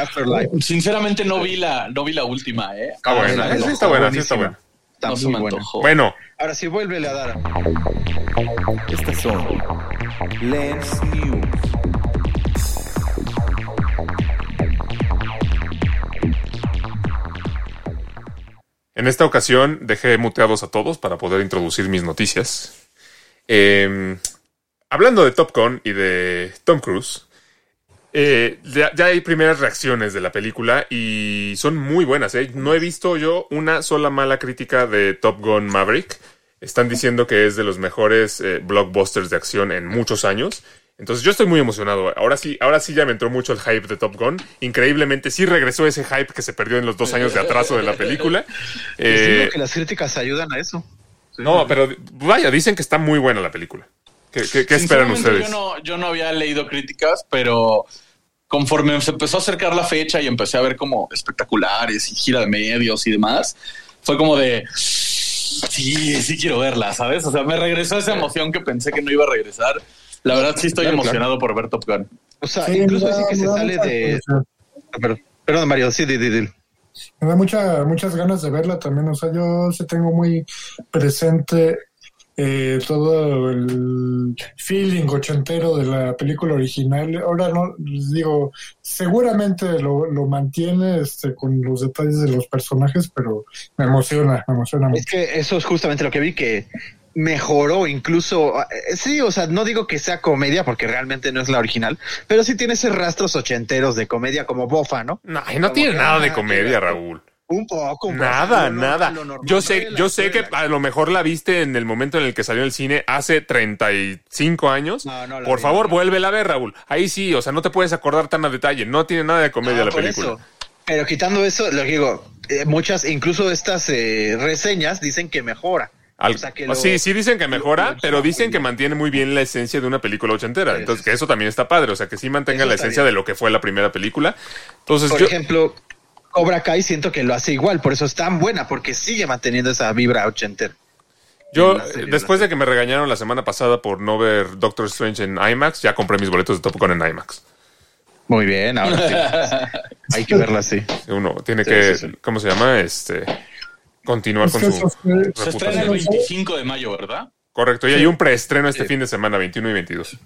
Afterlife. Sinceramente no vi la, no vi la última, ¿eh? está buena. Ah, Sí, está buena, sí está buena. Está no se muy me buena. antojó. Bueno, Ahora sí, vuelve a dar. Estas son Lens News. En esta ocasión dejé muteados a todos para poder introducir mis noticias. Eh, hablando de Top Gun y de Tom Cruise, eh, ya, ya hay primeras reacciones de la película y son muy buenas. ¿eh? No he visto yo una sola mala crítica de Top Gun Maverick. Están diciendo que es de los mejores eh, blockbusters de acción en muchos años. Entonces yo estoy muy emocionado. Ahora sí, ahora sí ya me entró mucho el hype de Top Gun. Increíblemente sí regresó ese hype que se perdió en los dos años de atraso de la película. Eh, que las críticas ayudan a eso. Sí. no, pero vaya, dicen que está muy buena la película. ¿Qué, qué- qué esperan ustedes? Yo no, yo no había leído críticas, pero conforme se empezó a acercar la fecha y empecé a ver como espectaculares y gira de medios y demás, fue como de sí, sí quiero verla, ¿sabes? O sea, me regresó esa emoción que pensé que no iba a regresar. La verdad sí estoy Claro, emocionado por ver Top Gun. O sea, Sí, incluso así que se sale de. Ah, Perdón, perdón, Mario, sí, di, di, di. Me da mucha, muchas ganas de verla también. O sea, yo sí tengo muy presente eh, todo el feeling ochentero de la película original. Ahora no, digo, seguramente lo, lo mantiene este, con los detalles de los personajes, pero me emociona, me emociona mucho. Es que eso es justamente lo que vi que mejoró incluso eh, sí o sea no digo que sea comedia porque realmente no es la original pero sí tiene esos rastros ochenteros de comedia como bofa no No, y no Como tiene nada de ah, comedia, Raúl. Un poco Nada, nada. Yo sé, yo sé que a lo mejor la viste en el momento en el que salió el cine hace 35 años. No, no la Por vi, favor, no. vuélvela a ver, Raúl. Ahí sí, o sea, no te puedes acordar tan a detalle. No tiene nada de comedia Ah, la película. eso. pero quitando eso lo que digo eh, muchas incluso estas eh, reseñas dicen que mejora Al- O sea, que o lo- sí, sí dicen que mejora, lo- pero dicen que mantiene muy bien la esencia de una película ochentera. Entonces, que eso también está padre. O sea, que sí mantenga la esencia bien. de lo que fue la primera película. Entonces, por yo, ejemplo Cobra Kai siento que lo hace igual por eso es tan buena porque sigue manteniendo esa vibra ochentera yo después de que me regañaron la semana pasada por no ver Doctor Strange en IMAX, ya compré mis boletos de Top Gun en IMAX. muy bien ahora sí. hay que verla así Uno tiene Sí, que, sí, sí. ¿cómo se llama? Este, continuar Es con que su Se estrena el reputación. 25 de mayo, ¿verdad? Correcto, y hay un preestreno este fin de semana, 21 y 22.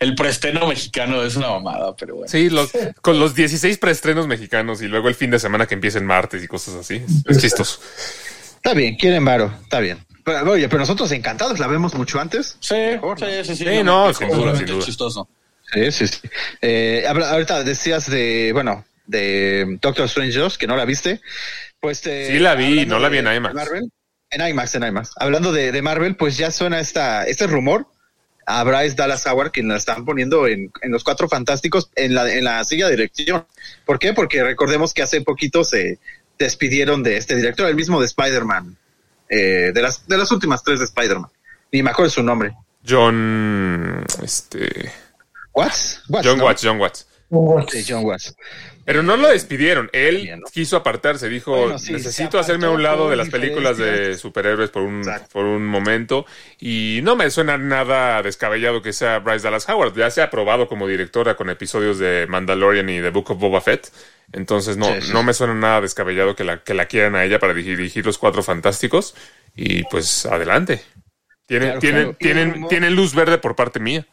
El preestreno mexicano es una mamada, pero bueno. Sí, los, con los 16 preestrenos mexicanos y luego el fin de semana que empieza en martes y cosas así. Es, es chistoso. Está bien, quieren varo, está bien. Pero, oye, pero nosotros encantados la vemos mucho antes. Sí, Mejor, sí, ¿no? sí, sí. Sí, no, sin duda, sin duda. chistoso. Sí, sí, sí. Eh, ahorita decías de, bueno, de Doctor Strange 2, que no la viste. Pues eh, Sí la vi, no la vi en IMAX. Marvel, en IMAX, en IMAX. Hablando de, de Marvel, pues ya suena esta, este rumor a Bryce Dallas Howard, quien la están poniendo en, en los cuatro fantásticos en la, en la silla de dirección. ¿Por qué? Porque recordemos que hace poquito se despidieron de este director, el mismo de Spider-Man, eh, de, las, de las últimas tres de Spider-Man. Ni me acuerdo su nombre. John, este, ¿Watts? Watts, John ¿no? Watts, John Watts. Sí, John Watts. Pero no lo despidieron. Él Bien, ¿no? quiso apartarse. Dijo: Bueno, sí, Necesito hacerme a un lado de las películas de superhéroes por un, Exacto. por un momento. Y no me suena nada descabellado que sea Bryce Dallas Howard. Ya se ha probado como directora con episodios de Mandalorian y The Book of Boba Fett. Entonces no, Sí, sí, no me suena nada descabellado que la, que la quieran a ella para dirigir los cuatro fantásticos. Y pues adelante. Tienen, Claro, tienen, claro. Tienen, tienen luz verde por parte mía.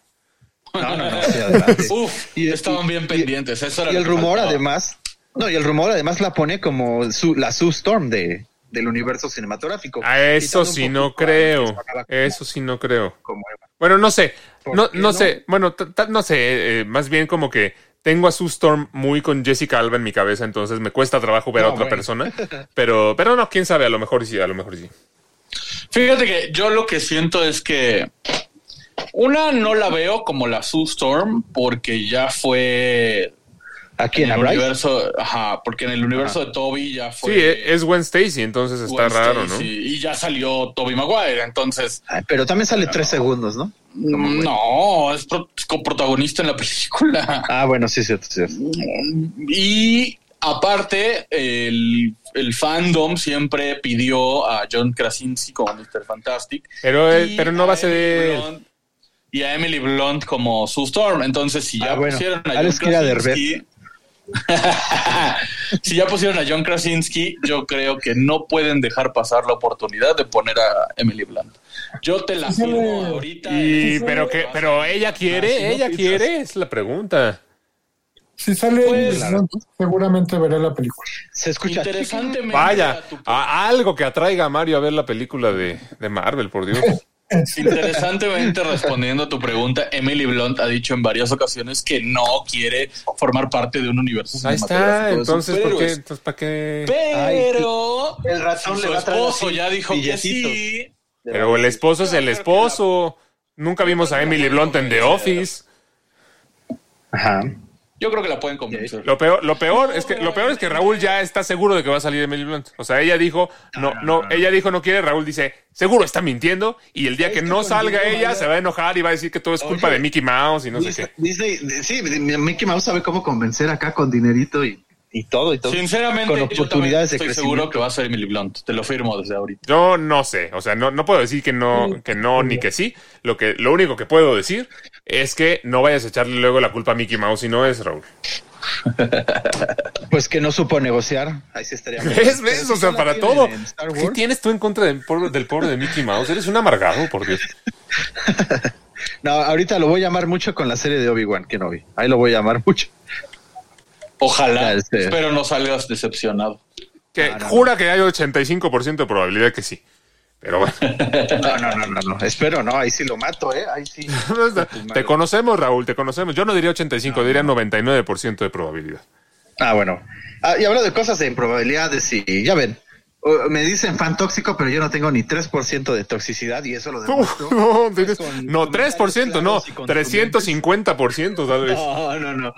No, no, no, sí, adelante. Uf, Y- estaban bien y- pendientes. Eso era Y el rumor además, no, y el rumor además la pone como su, la Sue Storm de, del universo cinematográfico. A eso sí no creo. Eso sí no creo. Bueno, no sé. ¿Por No, no no? sé. Bueno, no sé. eh, más bien como que tengo a Sue Storm muy con Jessica Alba en mi cabeza, entonces me cuesta trabajo ver a otra bueno. persona. Pero, pero no, quién sabe, a lo mejor sí, a lo mejor sí. Fíjate que yo lo que siento es que Una no la veo como la Sue Storm porque ya fue Aquí en el la Bryce. universo, ajá, porque en el universo de Toby ya fue Sí, e- es Gwen Stacy, entonces está Gwen raro, Stacy, ¿no? Y ya salió Toby Maguire, entonces Ay, pero también sale tres segundos, ¿no? mm, no, es pro- es coprotagonista en la película. Ah, bueno, sí, cierto, cierto. Y aparte, el, el fandom siempre pidió a John Krasinski como Mr. Fantastic. Pero, eh, pero no va a ser Y a Emily Blunt como Sue Storm. Entonces, si ya Ah, bueno. pusieron a Alex John Krasinski... si ya pusieron a John Krasinski, yo creo que no pueden dejar pasar la oportunidad de poner a Emily Blunt. Yo te la firmo ahorita. Y, en- pero que, pero ella Ah, si quiere, no ella piensas- quiere, es la pregunta. Si sale Pues, Emily Blunt, seguramente veré la película. Se escucha. Interesantemente. Vaya, a- algo que atraiga a Mario a ver la película de, de Marvel, por Dios. Interesantemente respondiendo a tu pregunta, Emily Blunt ha dicho en varias ocasiones que no quiere formar parte de un universo Ahí está, entonces, ¿por qué? Entonces, ¿para qué? Pero El ratón su le va a traer esposo ya dijo que sí. Pero el esposo es el esposo. Nunca vimos a Emily Blunt en The Office. Ajá. Yo creo que la pueden convencer. Lo peor, lo peor es que lo peor es que Raúl ya está seguro de que va a salir Emily Blunt. O sea, ella dijo, no, no, ella dijo no quiere, Raúl dice, seguro está mintiendo, y el día que no salga ella se va a enojar y va a decir que todo es culpa Oye, de Mickey Mouse y no sé qué. Disney- sí, Mickey Mouse sabe cómo convencer acá con dinerito y, y todo y todo. Sinceramente, con oportunidades de estoy crecimiento. seguro que va a ser Emily Blunt. Te lo firmo desde ahorita. Yo no sé, o sea, no, no puedo decir que no, que no ni que sí. Lo que, lo único que puedo decir es que no vayas a echarle luego la culpa a Mickey Mouse y no es Raúl. Pues que no supo negociar. Ahí sí estaría. ¿Ves? ¿Ves? O sea, para todo. ¿Qué tienes tú en contra del pobre, del pobre de Mickey Mouse? Eres un amargado, por Dios. No, ahorita lo voy a llamar mucho con la serie de Obi-Wan Kenobi. Ahí lo voy a llamar mucho. Ojalá. Este- Espero no salgas decepcionado. Que jura que hay 85% de probabilidad que sí. Pero bueno, No, no, no, no, no. Espero, no. Ahí sí lo mato, ¿eh? Ahí sí. te conocemos, Raúl, te conocemos. Yo no diría 85, diría 99% de probabilidad. Ah, bueno. Ah, y hablo de cosas de improbabilidades y ya ven. Me dicen fan tóxico, pero yo no tengo ni 3% de toxicidad y eso lo demuestro. No, tienes- con no, comentarios 3%, no, claros y contundentes. 350% tal vez. No, no, no.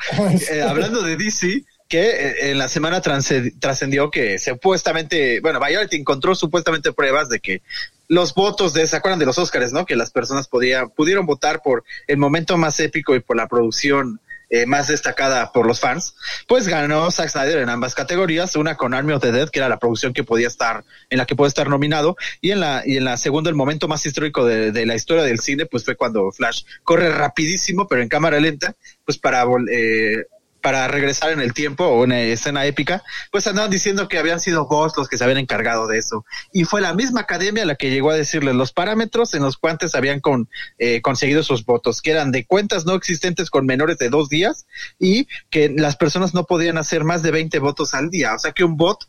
Eh, hablando de DC, que eh, en la semana trascendió que supuestamente, bueno, Variety encontró supuestamente pruebas de que los votos de, ¿se acuerdan de los Oscars, no? Que las personas podía, pudieron votar por el momento más épico y por la producción eh, más destacada por los fans, pues ganó Zack Snyder en ambas categorías, una con Army of the Dead, que era la producción que podía estar, en la que puede estar nominado, y en la, y en la segunda, el momento más histórico de, de la historia del cine, pues fue cuando Flash corre rapidísimo, pero en cámara lenta, pues para eh, para regresar en el tiempo o una escena épica, pues andaban diciendo que habían sido vos los que se habían encargado de eso. Y fue la misma academia la que llegó a decirles los parámetros en los cuales habían con, eh, conseguido esos votos, que eran de cuentas no existentes con menores de dos días y que las personas no podían hacer más de 20 votos al día. O sea que un bot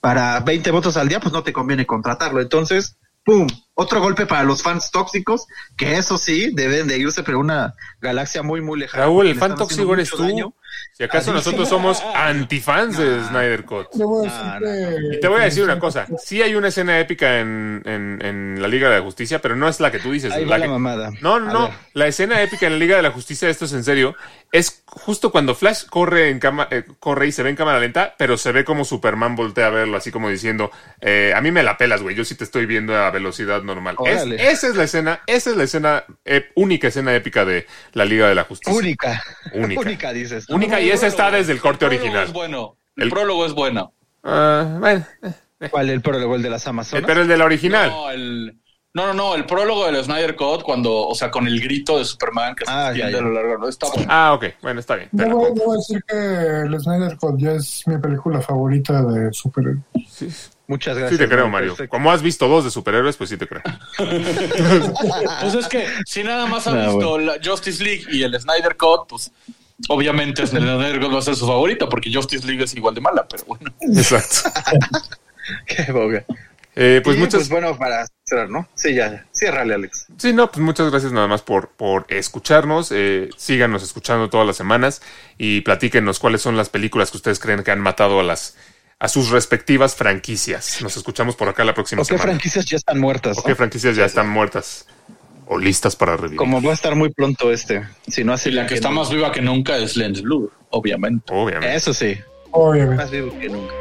para 20 votos al día, pues no te conviene contratarlo. Entonces, ¡pum! Otro golpe para los fans tóxicos, que eso sí, deben de irse, pero una galaxia muy, muy lejana. Raúl, el fan tóxico eres tú. daño. Si acaso nosotros sí. somos antifans de Snyder Cut. Y te voy a decir una cosa, sí hay una escena épica en, en, en la Liga de la Justicia, pero no es la que tú dices. Ahí la va que- la mamada. No, no, no. La escena épica en la Liga de la Justicia, esto es en serio, es justo cuando Flash corre en cama, eh, corre y se ve en cámara lenta, pero se ve como Superman voltea a verlo, así como diciendo, eh, a mí me la pelas, güey, yo sí te estoy viendo a velocidad normal. Es- esa es la escena, esa es la escena, eh, única escena épica de la Liga de la Justicia. Única. Única. Única, dices. Única, y esa está desde el corte prólogo original. Es bueno. El, El- prólogo es bueno. Ah, bueno, ¿Cuál? El prólogo, el de las eh, Amazonas. pero el de la original. No, el, no, no, no, el prólogo del Snyder Cut, cuando, o sea, con el grito de Superman que se Ah, extiende ya, ya. a lo largo, ¿no? está bueno. Ah, ok, bueno, está bien. voy a decir que el Snyder Cut ya es mi película favorita de superhéroes. Sí, Muchas sí gracias. te creo, Mario, perfecto. Como has visto dos de superhéroes, pues sí te creo. Pues es que si nada más ha Ah, visto bueno. la Justice League y el Snyder Cut, pues obviamente el Snyder Cut va a ser su favorita porque Justice League es igual de mala, pero bueno. Exacto. Qué boga. Eh, pues Y, muchas, pues bueno, para cerrar, ¿no? Sí, ya, ya. Ciérrale, Alex. sí, no, pues muchas gracias nada más por, por escucharnos. Eh, síganos escuchando todas las semanas y platíquenos cuáles son las películas que ustedes creen que han matado a las a sus respectivas franquicias. Nos escuchamos por acá la próxima ¿O qué semana. franquicias ya están muertas? ¿O qué franquicias ya están muertas? o listas para revivir. Como va a estar muy pronto este. Si no hace Y la que está no- más viva que nunca es Lens Blue, obviamente. Obviamente. Eso sí, Obviamente. más vivo que nunca.